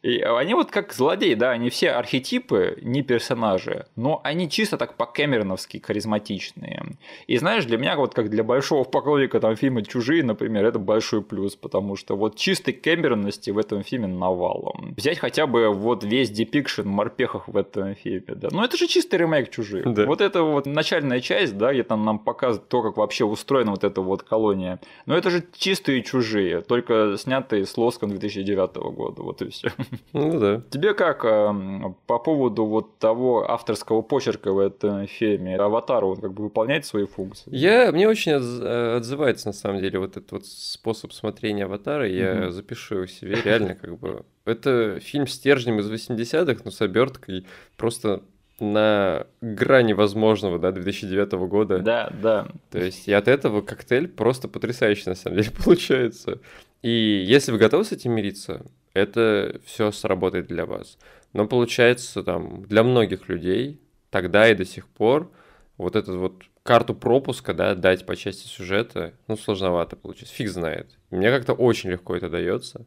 И они вот как злодеи, да, они все архетипы, не персонажи, но они чисто так по-кэмероновски харизматичные. И знаешь, для меня вот как для большого поклонника там фильма «Чужие», например, это большой плюс, потому что вот чистой кэмеронности в этом фильме навалом. Взять хотя бы вот весь depiction морпехов в этом фильме, да, ну это же чистый ремейк «Чужих». Да. Вот это вот начальная часть, да, где там нам показывают то, как вообще устроена вот эта вот колония, но это же чистые «Чужие», только снятые с лоском 2009 года, вот и все. Ну да. Тебе как эм, по поводу вот того авторского почерка в этом фильме? Аватар, он как бы выполняет свои функции? Я, мне очень э, отзывается на самом деле вот этот вот способ смотрения Аватара. Я запишу его себе реально как бы... Это фильм стержнем из 80-х, но с оберткой просто на грани возможного, да, 2009 года. Да, да. То есть и от этого коктейль просто потрясающий на самом деле *laughs* получается. И если вы готовы с этим мириться, это все сработает для вас. Но получается, там, для многих людей тогда и до сих пор вот эту вот карту пропуска, да, дать по части сюжета, ну, сложновато получится. Фиг знает. Мне как-то очень легко это дается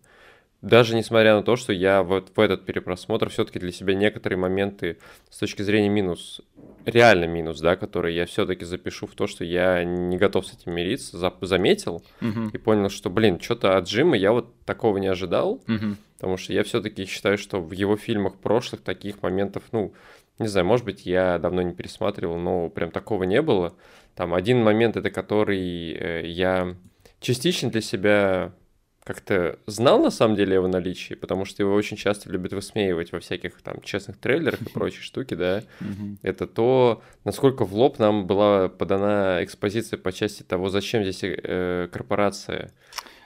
даже несмотря на то, что я вот в этот перепросмотр все-таки для себя некоторые моменты с точки зрения минус, реально минус, да, которые я все-таки запишу в то, что я не готов с этим мириться, за, заметил Мгм. и понял, что, блин, что-то от Джима я вот такого не ожидал, Мгм. потому что я все-таки считаю, что в его фильмах прошлых таких моментов, ну, не знаю, может быть, я давно не пересматривал, но прям такого не было. Там один момент, это который э, я частично для себя как-то знал на самом деле его наличии, потому что его очень часто любят высмеивать во всяких там честных трейлерах и *laughs* прочей штуки, да. Это то, насколько в лоб нам была подана экспозиция по части того, зачем здесь э, корпорация.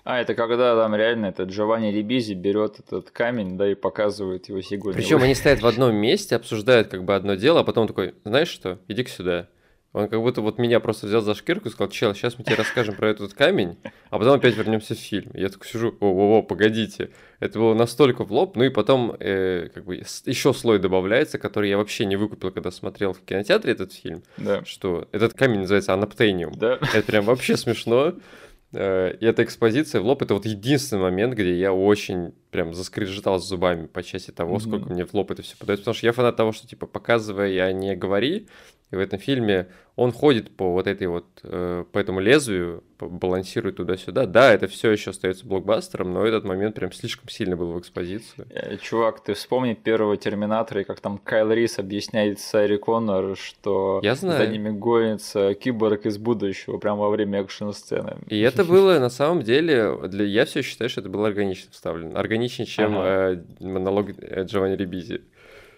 А, это когда там реально этот Джованни Рибизи берет этот камень, да, и показывает его сигурни. Причем они стоят в *laughs* одном месте, обсуждают как бы одно дело, а потом такой, знаешь что, иди-ка сюда. Он как будто вот меня просто взял за шкирку и сказал, чел, сейчас мы тебе расскажем про этот камень, а потом опять вернемся в фильм. Я такой сижу, о-о-о, погодите. Это было настолько в лоб, ну и потом э, как бы еще слой добавляется, который я вообще не выкупил, когда смотрел в кинотеатре этот фильм, Да. что этот камень называется анаптениум. Да. Это прям вообще смешно. Э, И эта экспозиция в лоб это вот единственный момент, где я очень прям заскрежетал зубами по части того, Мгм. сколько мне в лоб это все подается. Потому что я фанат того, что типа показывай, а не говори. И в этом фильме он ходит по вот этой вот, э, по этому лезвию, балансирует туда-сюда. Да, это все еще остается блокбастером, но этот момент прям слишком сильно был в экспозицию. Э, Чувак, ты вспомни первого Терминатора, и как там Кайл Рис объясняет Саре Коннор, что Я знаю. за ними гонится киборг из будущего прямо во время экшн-сцены. И это было на самом деле, для... я все считаю, что это было органично вставлено. Органичнее, чем Ага. э, монолог Джованни Рибизи.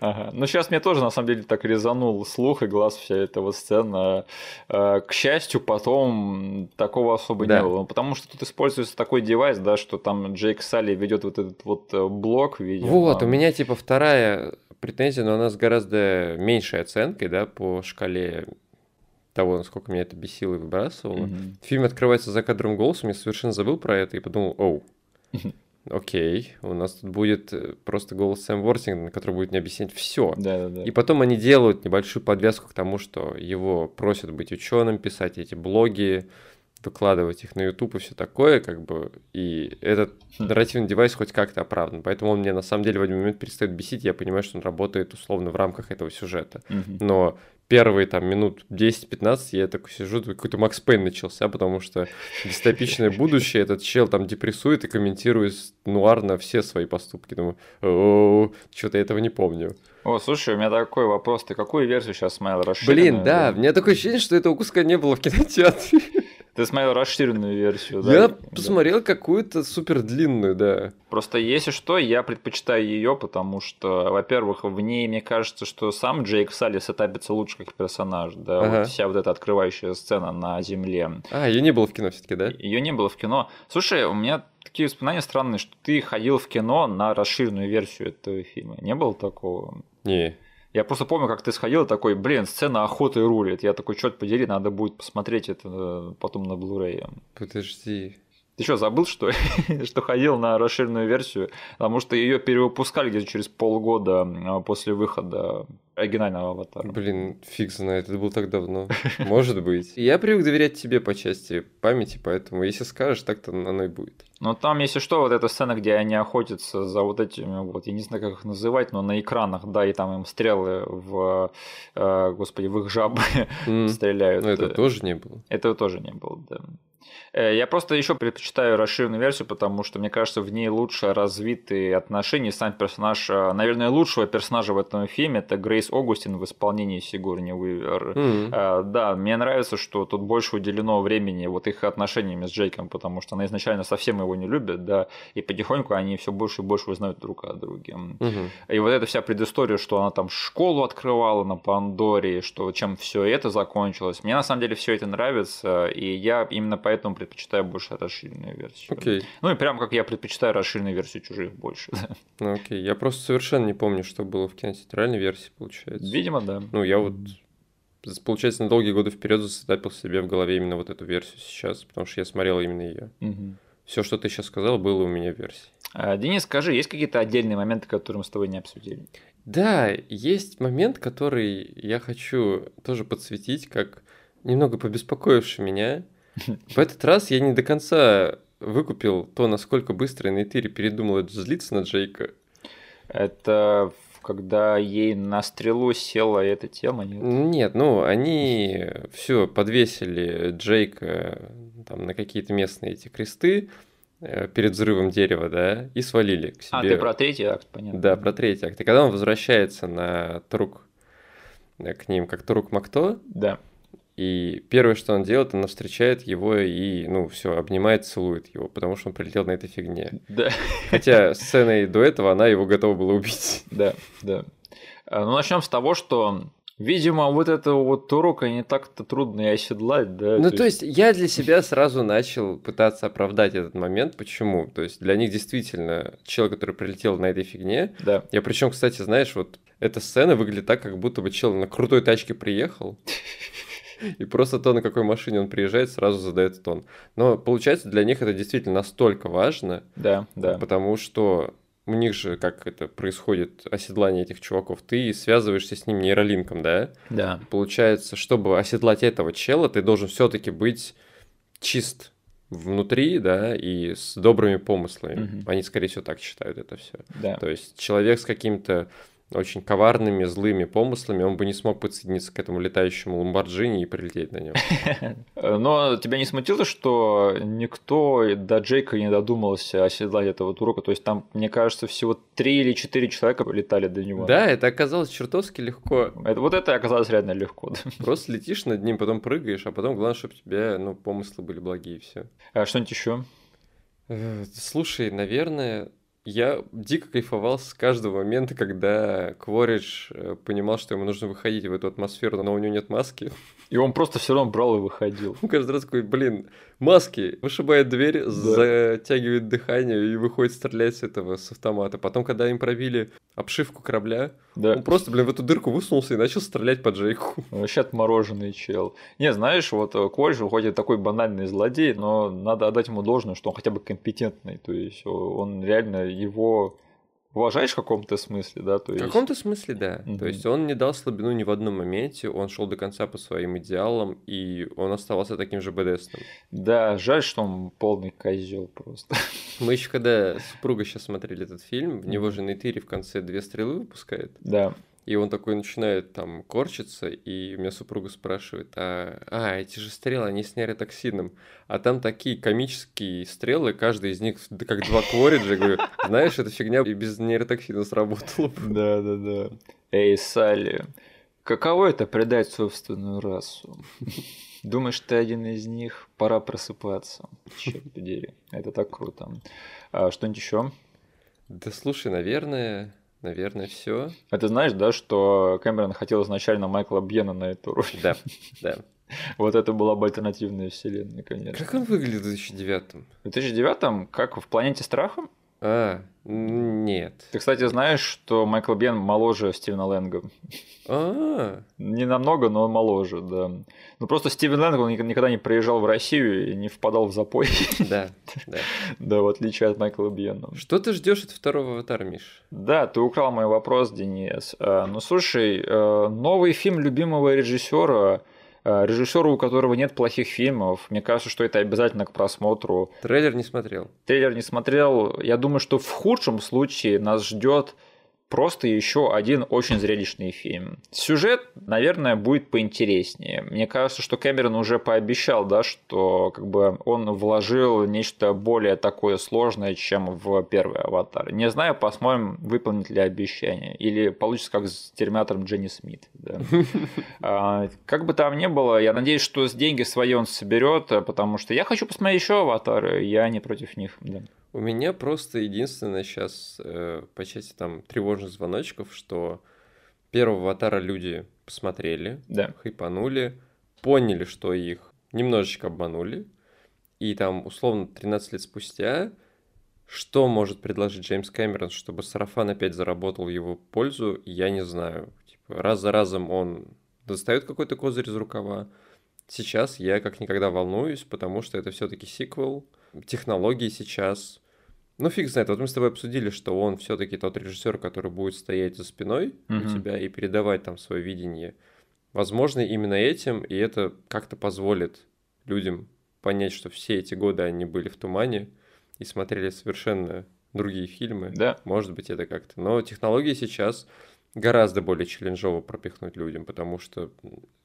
Ага. Ну, сейчас мне тоже, на самом деле, так резанул слух и глаз вся эта вот сцена. Э, К счастью, потом такого особо Да. не было. Ну, Потому что тут используется такой девайс, да, что там Джейк Салли ведет вот этот вот э, блок, видимо. Вот, у меня типа вторая претензия, но она с гораздо меньшей оценкой, да, по шкале того, насколько меня это бесило и выбрасывало. Мгм. Фильм открывается за кадром голосом, я совершенно забыл про это и подумал, оу. *laughs* окей, у нас тут будет э, просто голос Сэм Вортингтона, который будет мне объяснять все. Да-да-да. И потом они делают небольшую подвязку к тому, что его просят быть ученым, писать эти блоги, выкладывать их на YouTube и все такое, как бы, и этот Хм. нарративный девайс хоть как-то оправдан. Поэтому он мне на самом деле в один момент перестает бесить, я понимаю, что он работает условно в рамках этого сюжета. Но первые там минут 10-15 я такой сижу, какой-то Макс Пейн начался, потому что дистопичное *laughs* будущее, этот чел там депрессует и комментирует нуарно все свои поступки. Думаю, что-то я этого не помню. О, слушай, у меня такой вопрос. Ты какую версию сейчас смотрел? Расширенную? Блин, да, у меня такое ощущение, что этого куска не было в кинотеатре. *laughs* Ты смотрел расширенную версию, да? Я Да. посмотрел какую-то супер длинную, да. Просто если что, я предпочитаю ее, потому что, во-первых, в ней мне кажется, что сам Джейк Салли сетапится лучше как персонаж, да, Ага. вот вся вот эта открывающая сцена на земле. А, ее не было в кино все-таки, да? Ее не было в кино. Слушай, у меня такие воспоминания странные, что ты ходил в кино на расширенную версию этого фильма. Не было такого? Не. Я просто помню, как ты сходил такой, блин, сцена охоты рулит. Я такой, черт подери, надо будет посмотреть это э, потом на Blu-ray. Подожди. Ты что, забыл, что, ли? *laughs* что ходил на расширенную версию? Потому что ее перевыпускали где-то через полгода а, после выхода оригинального аватара. Блин, фиг знает, это было так давно. Может быть. Я привык доверять тебе по части памяти, поэтому если скажешь, так-то оно и будет. Но там, если что, вот эта сцена, где они охотятся за вот этими, вот, я не знаю, как их называть, но на экранах, да, и там им стрелы в, э, господи, в их жабы *laughs* стреляют. Ну, это тоже не было. Этого тоже не было, да. Э, Я просто еще предпочитаю расширенную версию, потому что, мне кажется, в ней лучше развиты отношения. Сам персонаж, э, наверное, лучшего персонажа в этом фильме это Грейс Огустин в исполнении Сигурни Уивер. М, Э, Да, мне нравится, что тут больше уделено времени вот их отношениями с Джейком, потому что она изначально совсем его не любит, да, и потихоньку они все больше и больше узнают друг о друге. мгм. И вот эта вся предыстория, что она там школу открывала на Пандоре, что чем все это закончилось. Мне на самом деле все это нравится, и я именно поэтому предпочитаю больше расширенную версию. Окей. Ну и прям как я предпочитаю расширенную версию чужих больше. Ну окей. Я просто совершенно не помню, что было в кинотеатральной версии, получается. Видимо, да. Ну, я вот, получается, на долгие годы вперед засетапил себе в голове именно вот эту версию сейчас, потому что я смотрел именно ее. Мгм. Все, что ты сейчас сказал, было у меня в версии. А, Денис, скажи, есть какие-то отдельные моменты, которые мы с тобой не обсудили? Да, есть момент, который я хочу тоже подсветить, как немного побеспокоивший меня. В этот раз я не до конца выкупил то, насколько быстро Нейтири передумал злиться на Джейка. Это когда ей на стрелу села эта тема, нет? Нет, ну они все подвесили Джейка там, на какие-то местные эти кресты э, перед взрывом дерева, да, и свалили к себе. А, ты про третий акт, понятно. Да, про третий акт. И когда он возвращается на Трук э, к ним, как Трук Макто, да. И первое, что он делает, она встречает его и, ну, все, обнимает, целует его, потому что он прилетел на этой фигне. Да. Хотя сценой до этого она его готова была убить. Да, да. А, ну, начнем с того, что Видимо, вот этого вот урока не так-то трудно и оседлать, да. Ну, то, то есть... есть я для себя сразу начал пытаться оправдать этот момент. Почему? То есть для них действительно человек, который прилетел на этой фигне. Да. Я причем, кстати, знаешь, вот эта сцена выглядит так, как будто бы чел на крутой тачке приехал. И просто то, на какой машине он приезжает, сразу задает тон. Но получается, для них это действительно настолько важно. Да, да. Потому что у них же, как это происходит, оседлание этих чуваков, ты связываешься с ним нейролинком, да? Да. Получается, чтобы оседлать этого чела, ты должен все-таки быть чист внутри, да, и с добрыми помыслами. Угу. Они, скорее всего, так считают это все. Да. То есть человек с каким-то очень коварными, злыми помыслами, он бы не смог подсоединиться к этому летающему Ламборджини и прилететь на нем. *laughs* Но тебя не смутило, что никто до Джейка не додумался оседлать этого турока? То есть там, мне кажется, всего три или четыре человека летали до него. Да, это оказалось чертовски легко. Это, вот это оказалось реально легко. *laughs* Просто летишь над ним, потом прыгаешь, а потом главное, чтобы у тебя ну, помыслы были благие, все. А что-нибудь еще? Э, слушай, наверное, я дико кайфовал с каждого момента, когда Кворидж э, понимал, что ему нужно выходить в эту атмосферу, но у него нет маски. *laughs* И он просто все равно брал и выходил. Он каждый раз такой, блин, маски, вышибает дверь, да. затягивает дыхание и выходит стрелять с этого, с автомата. Потом, когда им пробили обшивку корабля, да. он просто, блин, в эту дырку высунулся и начал стрелять по Джейку. Вообще отмороженный чел. Не, знаешь, вот э, Кольж, хоть и такой банальный злодей, но надо отдать ему должное, что он хотя бы компетентный. То есть он реально его уважаешь в каком-то смысле, да? То есть... В каком-то смысле, да. Угу. То есть он не дал слабину ни в одном моменте, он шел до конца по своим идеалам, и он оставался таким же БДСным. Да, жаль, что он полный козел просто. Мы еще когда супруга сейчас смотрели этот фильм, в него же Нейтири в конце две стрелы выпускает. Да. И он такой начинает там корчиться, и у меня супруга спрашивает, а, а эти же стрелы, они с нейротоксином. А там такие комические стрелы, каждый из них как два квориджа. Говорю, знаешь, эта фигня и без нейротоксина сработала. Да, да, да. Эй, Салли, каково это предать собственную расу? Думаешь, ты один из них? Пора просыпаться. Черт подери. Это так круто. А, что-нибудь еще? Да слушай, наверное, Наверное, все. А ты знаешь, да, что Кэмерон хотел изначально Майкла Бьена на эту роль? Да, *laughs* да. Вот это была бы альтернативная вселенная, конечно. Как он выглядит в 2009? В 2009 как в «Планете страха»? А, нет. Ты, кстати, знаешь, что Майкл Бен моложе Стивена Лэнга? А, Не намного, но он моложе, да. Ну просто Стивен Лэнг, он никогда не приезжал в Россию и не впадал в запой. *laughs* Да, да. *laughs* Да, в отличие от Майкла Бьена. Что ты ждешь от второго аватара, Миш? Да, ты украл мой вопрос, Денис. А, ну слушай, э, новый фильм любимого режиссера режиссеру, у которого нет плохих фильмов, мне кажется, что это обязательно к просмотру. Трейлер не смотрел. Трейлер не смотрел. Я думаю, что в худшем случае нас ждет просто еще один очень зрелищный фильм. Сюжет, наверное, будет поинтереснее. Мне кажется, что Кэмерон уже пообещал, да, что как бы он вложил нечто более такое сложное, чем в первый «Аватар». Не знаю, посмотрим, выполнит ли обещание. Или получится как с терминатором Дженни Смит. Да. *laughs* А, как бы там ни было, я надеюсь, что с деньги свои он соберет, потому что я хочу посмотреть еще «Аватары», я не против них. Да. У меня просто единственное сейчас э, по части там тревожных звоночков, что первого аватара люди посмотрели, да. хайпанули, поняли, что их немножечко обманули, и там условно 13 лет спустя что может предложить Джеймс Кэмерон, чтобы сарафан опять заработал в его пользу, я не знаю. Типа, раз за разом он достает какой-то козырь из рукава. Сейчас я как никогда волнуюсь, потому что это все-таки сиквел. Технологии сейчас Ну, фиг знает. Вот мы с тобой обсудили, что он все-таки тот режиссер, который будет стоять за спиной Мгм. у тебя и передавать там свое видение. Возможно, именно этим, и это как-то позволит людям понять, что все эти годы они были в тумане и смотрели совершенно другие фильмы. Да. Может быть, это как-то. Но технологии сейчас гораздо более челленджово пропихнуть людям, потому что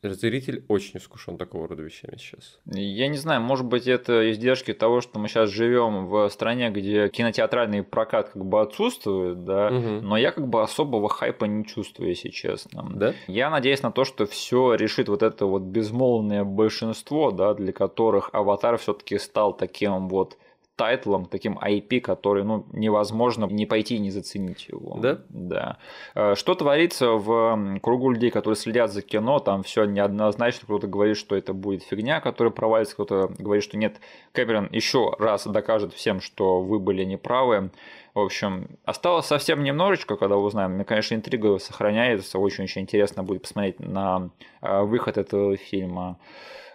зритель очень искушен такого рода вещами сейчас. Я не знаю, может быть, это издержки того, что мы сейчас живем в стране, где кинотеатральный прокат как бы отсутствует, да, Мгм. но я как бы особого хайпа не чувствую, если честно. Да? Я надеюсь на то, что все решит вот это вот безмолвное большинство, да, для которых Аватар все-таки стал таким вот тайтлом, таким IP, который, ну, невозможно не пойти и не заценить его. Да? Да. Э, Что творится в кругу людей, которые следят за кино, там все неоднозначно, кто-то говорит, что это будет фигня, которая провалится, кто-то говорит, что нет, Кэмерон еще раз докажет всем, что вы были неправы. В общем, осталось совсем немножечко, когда узнаем. Мне, конечно, интрига сохраняется. Очень-очень интересно будет посмотреть на э, выход этого фильма.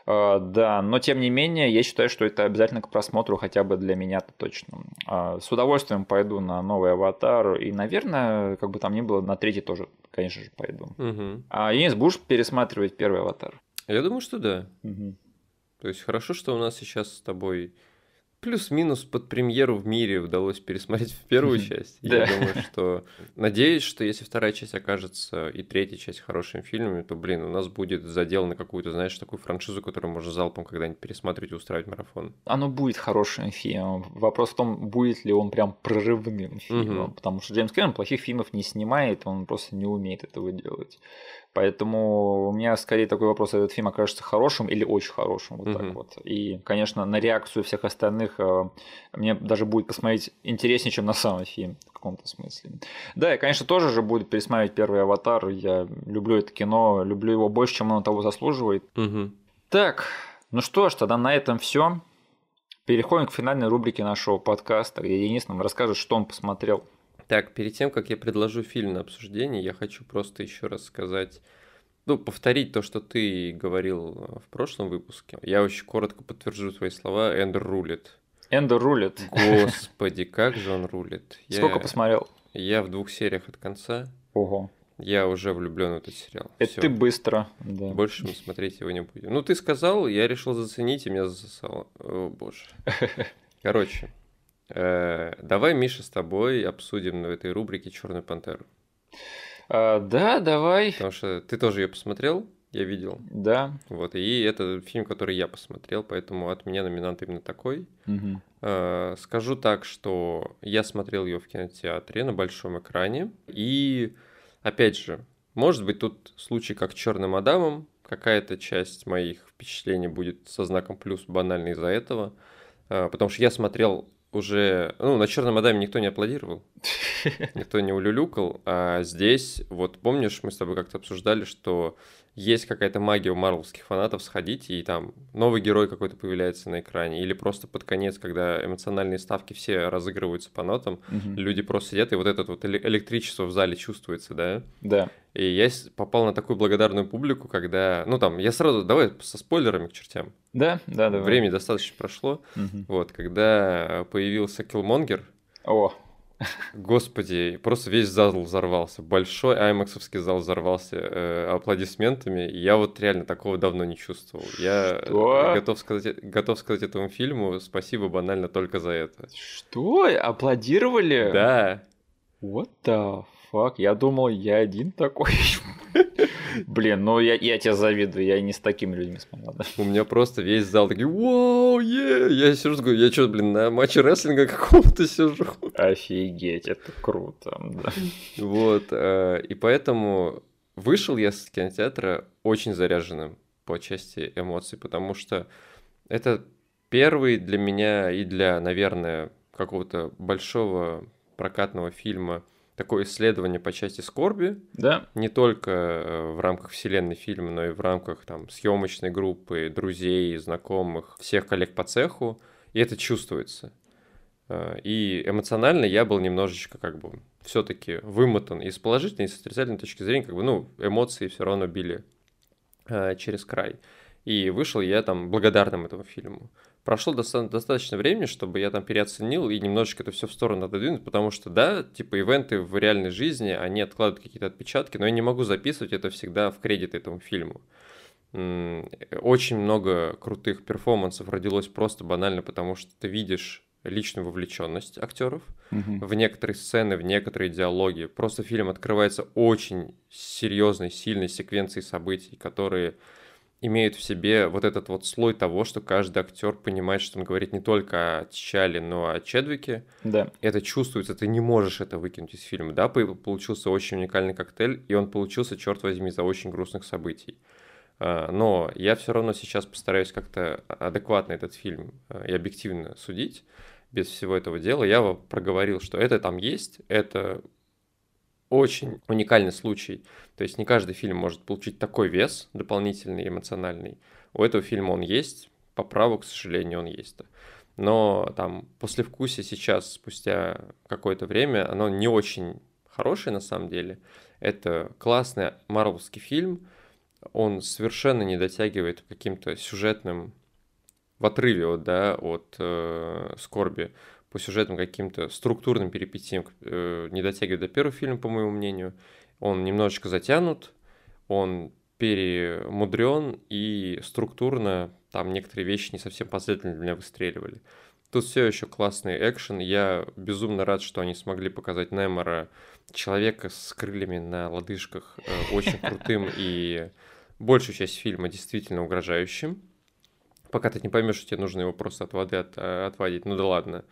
Э, Да, но тем не менее, я считаю, что это обязательно к просмотру, хотя бы для меня-то точно. А, С удовольствием пойду на новый аватар. И, наверное, как бы там ни было, на третий тоже, конечно же, пойду. Мгм. А Денис, будешь пересматривать первый аватар? Я думаю, что да. Мгм. То есть хорошо, что у нас сейчас с тобой плюс-минус под премьеру в мире удалось пересмотреть в первую часть. Я думаю, что... Надеюсь, что если вторая часть окажется и третья часть хорошими фильмами, то, блин, у нас будет задел на какую-то, знаешь, такую франшизу, которую можно залпом когда-нибудь пересматривать и устраивать марафон. Оно будет хорошим фильмом. Вопрос в том, будет ли он прям прорывным фильмом. Потому что Джеймс Кэмерон плохих фильмов не снимает, он просто не умеет этого делать. Поэтому у меня скорее такой вопрос, этот фильм окажется хорошим или очень хорошим, вот так Мгм. вот. И, конечно, на реакцию всех остальных э, мне даже будет посмотреть интереснее, чем на самый фильм в каком-то смысле. Да, и, конечно, тоже же будет пересматривать первый «Аватар». Я люблю это кино, люблю его больше, чем оно того заслуживает. Мгм. Так, ну что ж, тогда на этом все. Переходим к финальной рубрике нашего подкаста, где Денис нам расскажет, что он посмотрел. Так, перед тем, как я предложу фильм на обсуждение, я хочу просто еще раз сказать, ну, повторить то, что ты говорил э, в прошлом выпуске. Я очень коротко подтвержу твои слова. Эндер рулит. Эндер рулит. Господи, как же он рулит. Я- Сколько посмотрел? Я в двух сериях от конца. Ого. Я уже влюблен в этот сериал. Это Всё. ты быстро. Да. Больше мы смотреть его не будем. Ну, ты сказал, я решил заценить, и меня засосало. О, боже. *laughs* Короче, давай, Миша, с тобой обсудим в этой рубрике Черную пантеру. А, да, давай. Потому что ты тоже ее посмотрел, я видел. Да. Вот, и это фильм, который я посмотрел, поэтому от меня номинант именно такой. Мгм. Э, Скажу так, что я смотрел ее в кинотеатре на большом экране. И, опять же, может быть, тут случай как Черным Адамом. Какая-то часть моих впечатлений будет со знаком плюс банально из-за этого. Э, Потому что я смотрел уже... Ну, на Черном Адаме никто не аплодировал, *laughs* никто не улюлюкал. А здесь, вот помнишь, мы с тобой как-то обсуждали, что есть какая-то магия у марвелских фанатов сходить, и там новый герой какой-то появляется на экране, или просто под конец, когда эмоциональные ставки все разыгрываются по нотам, Мгм. люди просто сидят, и вот это вот эле- электричество в зале чувствуется, да? Да. И я попал на такую благодарную публику, когда... Ну там, я сразу... Давай со спойлерами к чертям. Да, да, да. Времени достаточно прошло. Вот, когда появился Киллмонгер, О, Господи, просто весь зал взорвался. Большой аймаксовский зал взорвался э, аплодисментами. И я вот реально такого давно не чувствовал. Я Что? готов сказать, готов сказать этому фильму спасибо банально только за это. что? Аплодировали? Да. What the fuck? Я думал, я один такой. *laughs* Блин, ну я, я тебе завидую, я не с такими людьми смотрел. да. У меня просто весь зал такой, вау, е! Я сижу, говорю, я что, блин, на матче рестлинга какого-то сижу. Офигеть, это круто. да. Вот, э, и поэтому вышел я с кинотеатра очень заряженным по части эмоций, потому что это первый для меня и для, наверное, какого-то большого прокатного фильма такое исследование по части скорби, Да? не только э, в рамках вселенной фильма, но и в рамках там съемочной группы, друзей, знакомых, всех коллег по цеху, и это чувствуется. Э, И эмоционально я был немножечко как бы все-таки вымотан и с положительной, и с отрицательной точки зрения, как бы, ну, эмоции все равно били э, через край. И вышел я там благодарным этому фильму. Прошло доста- достаточно времени, чтобы я там переоценил и немножечко это все в сторону отодвинуть, потому что, да, типа, ивенты в реальной жизни, они откладывают какие-то отпечатки, но я не могу записывать это всегда в кредит этому фильму. Очень много крутых перформансов родилось просто банально, потому что ты видишь личную вовлеченность актеров угу. в некоторые сцены, в некоторые диалоги. Просто фильм открывается очень серьезной, сильной секвенцией событий, которые имеют в себе вот этот вот слой того, что каждый актер понимает, что он говорит не только о Чале, но и о Чедвике. Да. Это чувствуется, ты не можешь это выкинуть из фильма. Да, получился очень уникальный коктейль, и он получился, черт возьми, за очень грустных событий. А, но я все равно сейчас постараюсь как-то адекватно этот фильм а, и объективно судить без всего этого дела. Я проговорил, что это там есть, это очень уникальный случай. То есть не каждый фильм может получить такой вес дополнительный, эмоциональный. У этого фильма он есть, по праву, к сожалению, он есть. Но там после вкуса сейчас, спустя какое-то время, оно не очень хорошее на самом деле. Это классный марвелский фильм, он совершенно не дотягивает каким-то сюжетным в отрыве вот, да, от э, скорби по сюжетным каким-то структурным перипетиям э, не дотягивает до первого фильма, по моему мнению. Он немножечко затянут, он перемудрен и структурно там некоторые вещи не совсем последовательно для меня выстреливали. Тут все еще классный экшен. Я безумно рад, что они смогли показать Немора, человека с крыльями на лодыжках, э, очень *laughs* крутым и большую часть фильма действительно угрожающим. Пока ты не поймешь, что тебе нужно его просто от воды от, отводить. Ну да ладно.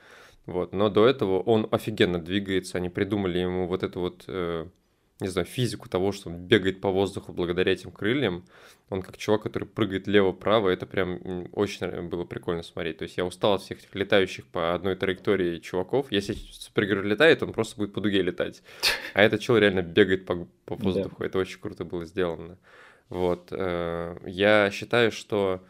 Вот. Но до этого он офигенно двигается. Они придумали ему вот эту вот, э, не знаю, физику того, что он бегает по воздуху благодаря этим крыльям. Он как чувак, который прыгает лево-право. Это прям очень было прикольно смотреть. То есть я устал от всех этих летающих по одной траектории чуваков. Если супергерой летает, он просто будет по дуге летать. *laughs* А этот человек реально бегает по, по воздуху. Да. Это очень круто было сделано. Вот. Э, я считаю, что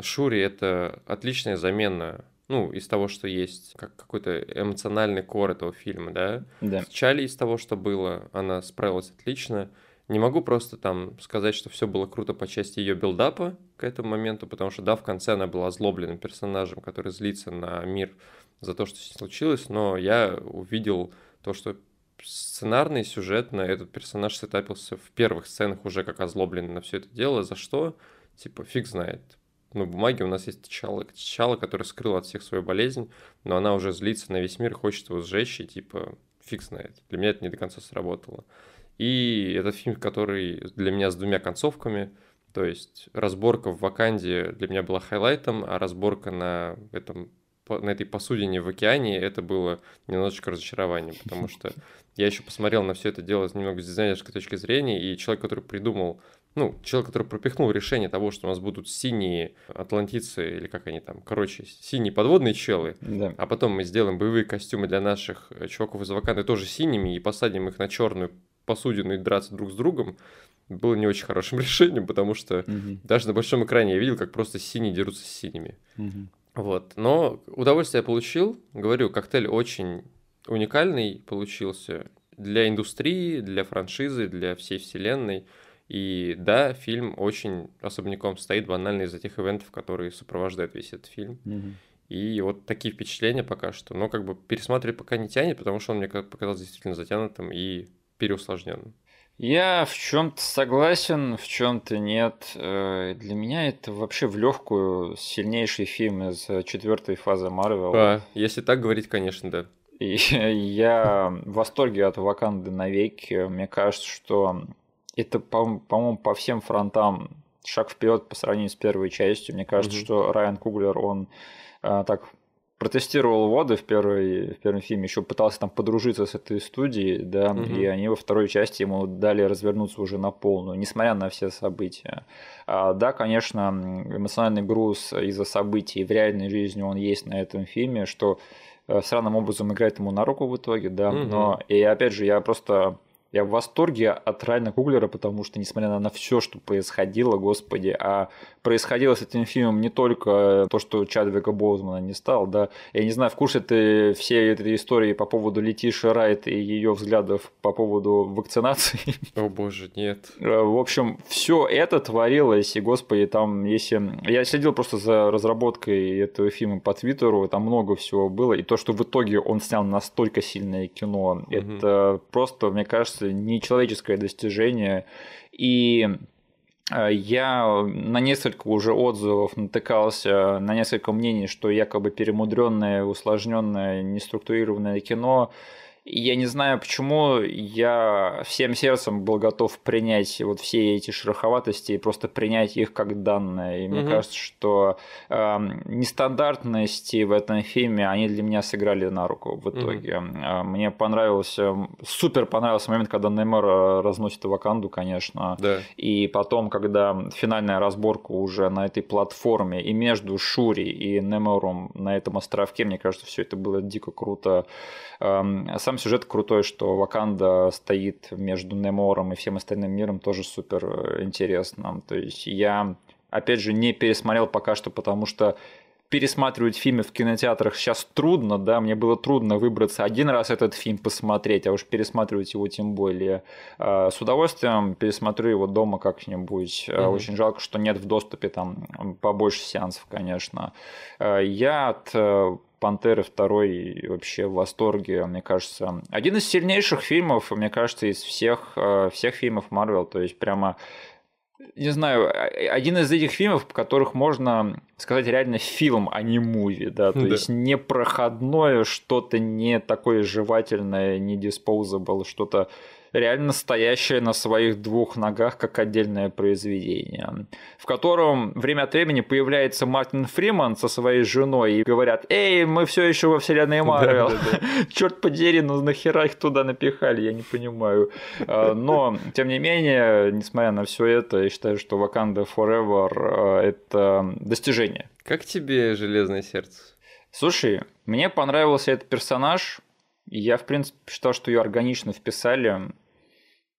Шури это отличная замена ну, из того, что есть, как какой-то эмоциональный кор этого фильма, да? Да. Чали из того, что было, она справилась отлично. Не могу просто там сказать, что все было круто по части ее билдапа к этому моменту, потому что, да, в конце она была озлобленным персонажем, который злится на мир за то, что случилось, но я увидел то, что сценарно и сюжетно этот персонаж сетапился в первых сценах уже как озлобленный на все это дело, за что, типа, фиг знает на бумаге у нас есть Тчала, Тчала, который скрыл от всех свою болезнь, но она уже злится на весь мир, хочет его сжечь, и типа фиг знает. Для меня это не до конца сработало. И это фильм, который для меня с двумя концовками, то есть разборка в Ваканде для меня была хайлайтом, а разборка на этом на этой посудине в океане это было немножечко разочарование, потому *laughs* что я еще посмотрел на все это дело с немного с дизайнерской точки зрения, и человек, который придумал ну, человек, который пропихнул решение того, что у нас будут синие атлантицы, или как они там, короче, синие подводные челы, да. а потом мы сделаем боевые костюмы для наших э, чуваков из Ваканды тоже синими и посадим их на черную посудину и драться друг с другом, было не очень хорошим *laughs* решением, потому что угу. даже на большом экране я видел, как просто синие дерутся с синими. Угу. Вот. Но удовольствие я получил. Говорю, коктейль очень уникальный получился для индустрии, для франшизы, для всей вселенной. И да, фильм очень особняком стоит банально из-за тех ивентов, которые сопровождают весь этот фильм. Mm-hmm. И вот такие впечатления пока что. Но как бы пересматривать пока не тянет, потому что он мне показался действительно затянутым и переусложненным. Я в чем-то согласен, в чем-то нет. Э, для меня это вообще в легкую сильнейший фильм из четвертой фазы Марвел. А, если так говорить, конечно, да. И *laughs* я в восторге от Ваканды навеки. Мне кажется, что это, по-моему, по всем фронтам шаг вперед по сравнению с первой частью. Мне кажется, mm-hmm. что Райан Куглер, он а, так протестировал воды в, первой, в первом фильме, еще пытался там подружиться с этой студией, да, угу. и они во второй части ему дали развернуться уже на полную, несмотря на все события. А, да, конечно, эмоциональный груз из-за событий в реальной жизни он есть на этом фильме, что э, странным образом играет ему на руку в итоге, да, угу. но и опять же я просто Я в восторге от Райана Куглера, потому что, несмотря на, на все, что происходило, господи, а происходило с этим фильмом не только то, что Чадвика Боузмана не стал, да, я не знаю, в курсе ты все этой истории по поводу Летиши Райт и ее взглядов по поводу вакцинации? О боже, нет. Э, в общем, все это творилось, и, господи, там, если... Я следил просто за разработкой этого фильма по Твиттеру, там много всего было, и то, что в итоге он снял настолько сильное кино, угу. это просто, мне кажется, кажется, нечеловеческое достижение. И э, я на несколько уже отзывов натыкался, на несколько мнений, что якобы перемудренное, усложненное, неструктурированное кино я не знаю, почему я всем сердцем был готов принять вот все эти шероховатости и просто принять их как данные. И угу. мне кажется, что э, нестандартности в этом фильме, они для меня сыграли на руку в итоге. Угу. Мне понравился, супер понравился момент, когда Неймар э, разносит Ваканду, конечно. Да. И потом, когда финальная разборка уже на этой платформе и между Шури и Немором на этом островке, мне кажется, все это было дико круто. Эм, сюжет крутой, что Ваканда стоит между Немором и всем остальным миром, тоже супер э, интересно. То есть я, опять же, не пересмотрел пока что, потому что пересматривать фильмы в кинотеатрах сейчас трудно, да, мне было трудно выбраться один раз этот фильм посмотреть, а уж пересматривать его тем более. Э, с удовольствием пересмотрю его дома как-нибудь. Mm-hmm. Очень жалко, что нет в доступе там побольше сеансов, конечно. Я от Пантеры второй вообще в восторге, мне кажется. Один из сильнейших фильмов, мне кажется, из всех, э, всех фильмов Марвел. То есть прямо не знаю, один из этих фильмов, в которых можно сказать реально фильм, а не муви, да, то да. есть не проходное, что-то не такое жевательное, не disposable, что-то реально стоящее на своих двух ногах как отдельное произведение, в котором время от времени появляется Мартин Фриман со своей женой и говорят, эй, мы все еще во вселенной Марвел, *laughs* черт подери, ну нахера их туда напихали, я не понимаю. А, но, тем не менее, несмотря на все это, я считаю, что Wakanda Forever это достижение. Как тебе Железное сердце? Слушай, мне понравился этот персонаж, я, в принципе, считал, что ее органично вписали.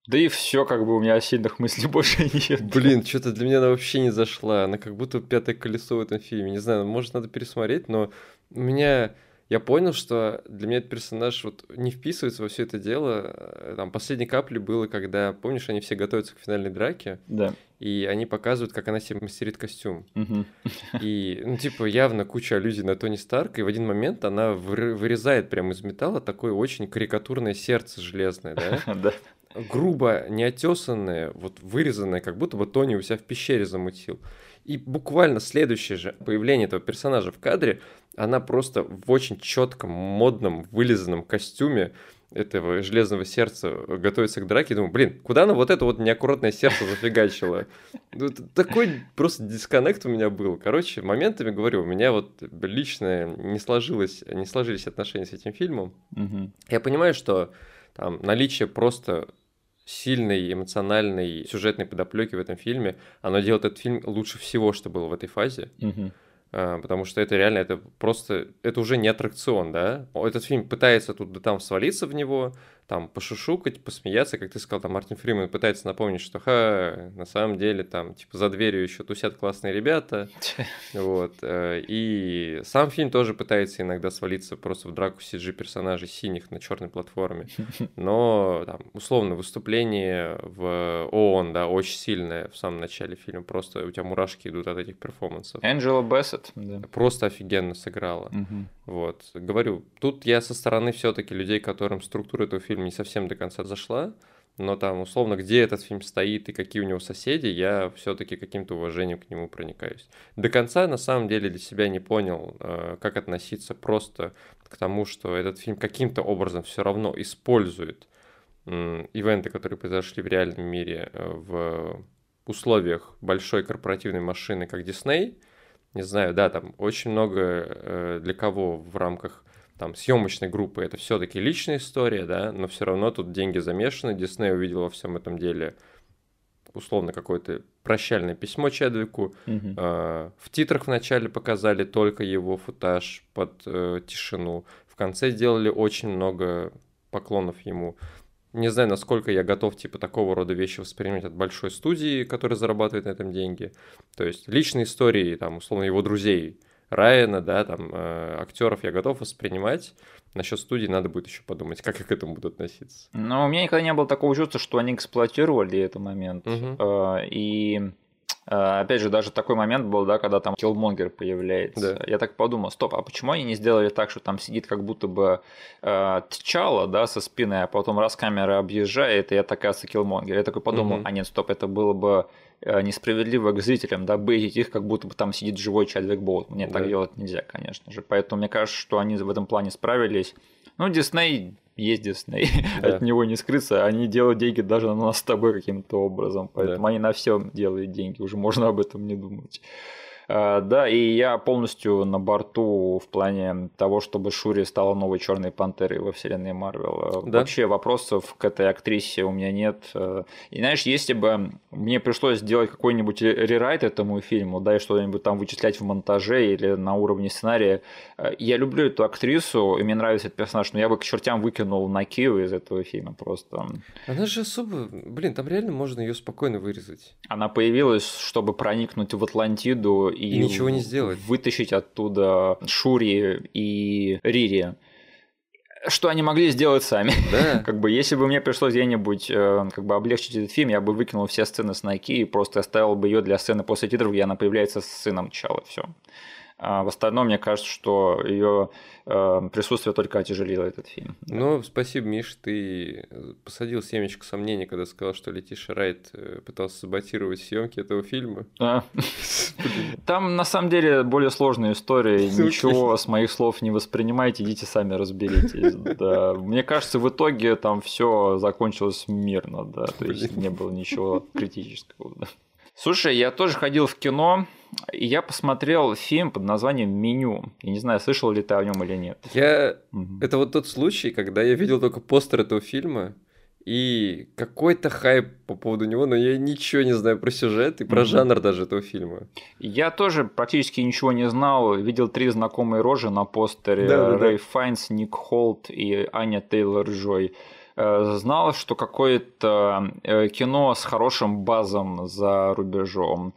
Да и все, как бы у меня сильных мыслей *laughs* больше нет. Блин, что-то для меня она вообще не зашла. Она как будто пятое колесо в этом фильме. Не знаю, может, надо пересмотреть, но у меня я понял, что для меня этот персонаж вот не вписывается во все это дело. Там последней капли было, когда, помнишь, они все готовятся к финальной драке, да. и они показывают, как она себе мастерит костюм. Угу. И, ну, типа, явно куча аллюзий на Тони Старк, и в один момент она вырезает прямо из металла такое очень карикатурное сердце железное, да? *laughs* Да грубо неотесанное, вот вырезанное, как будто бы Тони у себя в пещере замутил. И буквально следующее же появление этого персонажа в кадре, она просто в очень четком, модном, вылизанном костюме этого железного сердца готовится к драке, думаю, блин, куда она вот это вот неаккуратное сердце зафигачила? Ну, такой просто дисконнект у меня был. Короче, моментами, говорю, у меня вот лично не сложилось, не сложились отношения с этим фильмом. Угу. Я понимаю, что там наличие просто сильной эмоциональной сюжетной подоплеки в этом фильме, оно делает этот фильм лучше всего, что было в этой фазе. Угу. А, потому что это реально, это просто, это уже не аттракцион, да. Этот фильм пытается тут да там свалиться в него, там пошушукать, посмеяться, как ты сказал, там Мартин Фриман пытается напомнить, что ха, на самом деле там типа за дверью еще тусят классные ребята, *laughs* вот. Э, и сам фильм тоже пытается иногда свалиться просто в драку CG персонажей синих на черной платформе, *laughs* но там условно выступление в ООН, да, очень сильное в самом начале фильма, просто у тебя мурашки идут от этих перформансов. Энджела Бессет, да. Просто офигенно сыграла. Вот. Говорю, тут я со стороны все-таки людей, которым структура этого фильма не совсем до конца зашла, но там, условно, где этот фильм стоит и какие у него соседи, я все-таки каким-то уважением к нему проникаюсь. До конца, на самом деле, для себя не понял, э, как относиться просто к тому, что этот фильм каким-то образом все равно использует ивенты, которые произошли в реальном мире э, в условиях большой корпоративной машины, как Disney, не знаю, да, там очень много э, для кого в рамках там съемочной группы это все-таки личная история, да, но все равно тут деньги замешаны. Дисней увидел во всем этом деле условно какое-то прощальное письмо Чедвику. Угу. Э, в титрах вначале показали только его футаж под э, тишину. В конце сделали очень много поклонов ему. не знаю, насколько я готов, типа, такого рода вещи воспринимать от большой студии, которая зарабатывает на этом деньги. То есть личные истории, там, условно, его друзей, Райана, да, там, э, актеров я готов воспринимать. Насчет студии надо будет еще подумать, *laughs* как я к этому буду относиться. Но у меня никогда не было такого чувства, что они эксплуатировали этот момент. Э, И опять же, даже такой момент был, да, когда там Киллмонгер появляется. Да. Я так подумал, стоп, а почему они не сделали так, что там сидит как будто бы э, Тчала, да, со спины, а потом раз камера объезжает, и это оказывается Киллмонгер. Я такой подумал, Мгм. а нет, стоп, это было бы э, несправедливо к зрителям, да, бейтить их, как будто бы там сидит живой Чадвик Боут. Мне так Да. делать нельзя, конечно же. Поэтому мне кажется, что они в этом плане справились. Ну, Дисней есть Дисней, *laughs* Да. от него не скрыться. Они делают деньги даже на нас с тобой каким-то образом. Поэтому они на всем делают деньги, уже можно об этом не думать. А, Да, и я полностью на борту в плане того, чтобы Шури стала новой черной пантерой во вселенной Марвел. Да. Вообще вопросов к этой актрисе у меня нет. Э, И знаешь, если бы мне пришлось сделать какой-нибудь ре- рерайт этому фильму, да, и что-нибудь там вычислять в монтаже или на уровне сценария, э, я люблю эту актрису, и мне нравится этот персонаж, но я бы к чертям выкинул Накию из этого фильма просто. Она же особо... Блин, там реально можно ее спокойно вырезать. Она появилась, чтобы проникнуть в Атлантиду и, И ничего не сделать. вытащить оттуда Шури и Рири. Что они могли сделать сами. Да. *laughs* Как бы, если бы мне пришлось где-нибудь э, как бы облегчить этот фильм, я бы выкинул все сцены с Найки и просто оставил бы ее для сцены после титров, где она появляется с сыном Чала. Все. А в остальном, мне кажется, что ее присутствие только отяжелило этот фильм. Да. Ну, спасибо, Миш, ты посадил семечко сомнений, когда сказал, что Летиша Райт э, пытался саботировать съемки этого фильма. А. *laughs* Там на самом деле более сложная история. Ничего с моих слов не воспринимайте, идите сами разберитесь. *laughs* Да. Мне кажется, в итоге там все закончилось мирно, да. То есть не было ничего критического. да. Слушай, я тоже ходил в кино, и я посмотрел фильм под названием Меню. Я не знаю, слышал ли ты о нем или нет. Я... Мгм. Это вот тот случай, когда я видел только постер этого фильма, и какой-то хайп по поводу него, но я ничего не знаю про сюжет и про Мгм. жанр даже этого фильма. Я тоже практически ничего не знал. Видел три знакомые рожи на постере. Да-да-да. Рэй Файнс, Ник Холт и Аня Тейлор-Джой. Э, Знал, что какое-то э, кино с хорошим базом за рубежом.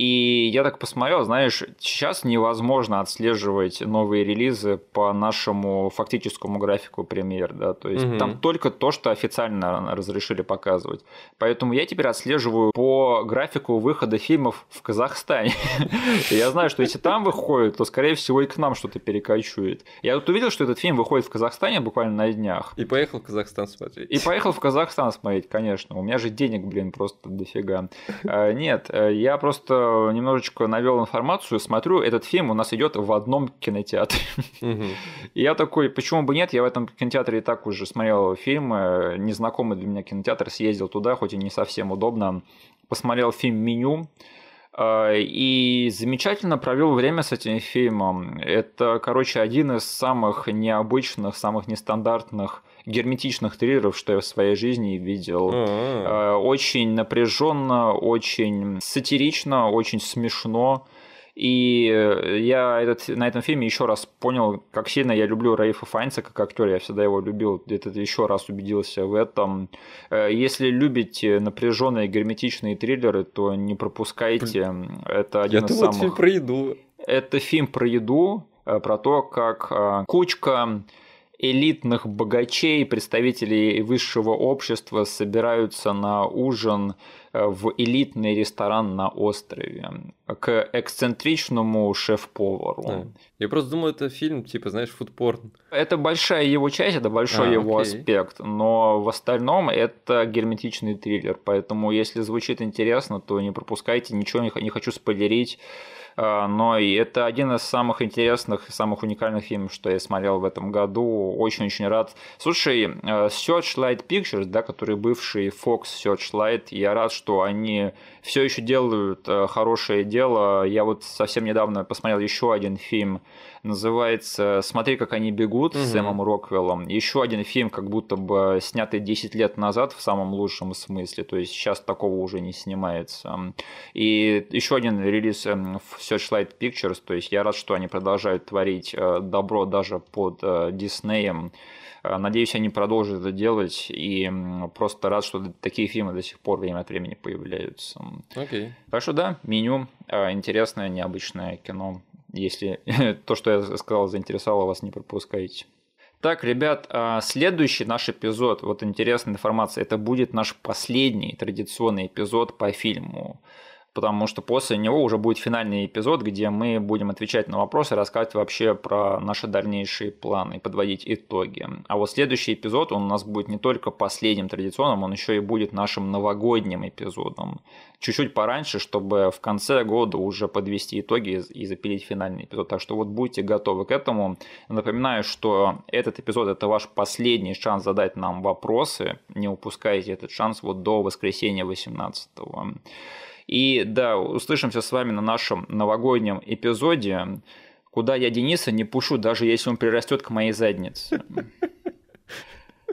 И я так посмотрел, знаешь, сейчас невозможно отслеживать новые релизы по нашему фактическому графику премьер, да, то есть Мгм. там только то, что официально разрешили показывать. Поэтому я теперь отслеживаю по графику выхода фильмов в Казахстане. *laughs* Я знаю, что если там выходит, то, скорее всего, и к нам что-то перекочует. Я тут увидел, что этот фильм выходит в Казахстане буквально на днях. И поехал в Казахстан смотреть. И поехал в Казахстан смотреть, конечно. У меня же денег, блин, просто дофига. А, Нет, э, я просто немножечко навел информацию, смотрю, этот фильм у нас идет в одном кинотеатре. *laughs* И я такой, почему бы нет? Я в этом кинотеатре и так уже смотрел фильмы. Незнакомый для меня кинотеатр, съездил туда, хоть и не совсем удобно. Посмотрел фильм «Меню». э, И замечательно провел время с этим фильмом. Это, короче, один из самых необычных, самых нестандартных герметичных триллеров, что я в своей жизни видел. А, Э, Очень напряженно, очень сатирично, очень смешно. И я этот, на этом фильме еще раз понял, как сильно я люблю Раифа Файнца как актера. Я всегда его любил. Это еще раз убедился в этом. Э, Если любите напряженные герметичные триллеры, то не пропускайте. Это один Я из думал, самых. фильм про еду. Это фильм про еду, э, про то, как кучка элитных богачей, представителей высшего общества собираются на ужин э, в элитный ресторан на острове к эксцентричному шеф-повару. Да. Я просто думал, это фильм, типа, знаешь, фудпорн. Это большая его часть, это большой А, его окей. аспект, но в остальном это герметичный триллер, поэтому если звучит интересно, то не пропускайте, ничего не, не хочу спойлерить, но и это один из самых интересных, самых уникальных фильмов, что я смотрел в этом году, очень-очень рад. Слушай, э, Searchlight Pictures, да, который бывший Fox Searchlight, я рад, что они все еще делают э, хорошее дело. Я вот совсем недавно посмотрел еще один фильм, называется «Смотри, как они бегут» с Мгм. Сэмом Роквеллом. Еще один фильм, как будто бы снятый 10 лет назад в самом лучшем смысле, то есть сейчас такого уже не снимается. И еще один релиз эм, в Searchlight Pictures, то есть я рад, что они продолжают творить э, добро даже под э, Диснеем. Надеюсь, они продолжат это делать, и просто рад, что такие фильмы до сих пор время от времени появляются. Окей. Okay. Так что да, меню интересное, необычное кино. Если *laughs* то, что я сказал, заинтересовало вас, не пропускайте. Так, ребят, а, следующий наш эпизод, вот интересная информация, это будет наш последний традиционный эпизод по фильму потому что после него уже будет финальный эпизод, где мы будем отвечать на вопросы, рассказывать вообще про наши дальнейшие планы и подводить итоги. А вот следующий эпизод, он у нас будет не только последним традиционным, он еще и будет нашим новогодним эпизодом. Чуть-чуть пораньше, чтобы в конце года уже подвести итоги и запилить финальный эпизод. Так что вот будьте готовы к этому. Напоминаю, что этот эпизод это ваш последний шанс задать нам вопросы. Не упускайте этот шанс вот до воскресенья 18 -го. И да, услышимся с вами на нашем новогоднем эпизоде, куда я Дениса не пушу, даже если он прирастет к моей заднице.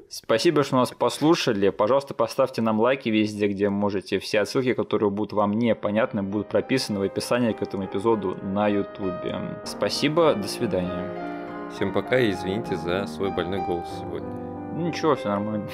Спасибо, что нас послушали. Пожалуйста, поставьте нам лайки везде, где можете. Все отсылки, которые будут вам непонятны, будут прописаны в описании к этому эпизоду на YouTube. Спасибо, до свидания. Всем пока и извините за свой больной голос сегодня. Ничего, все нормально.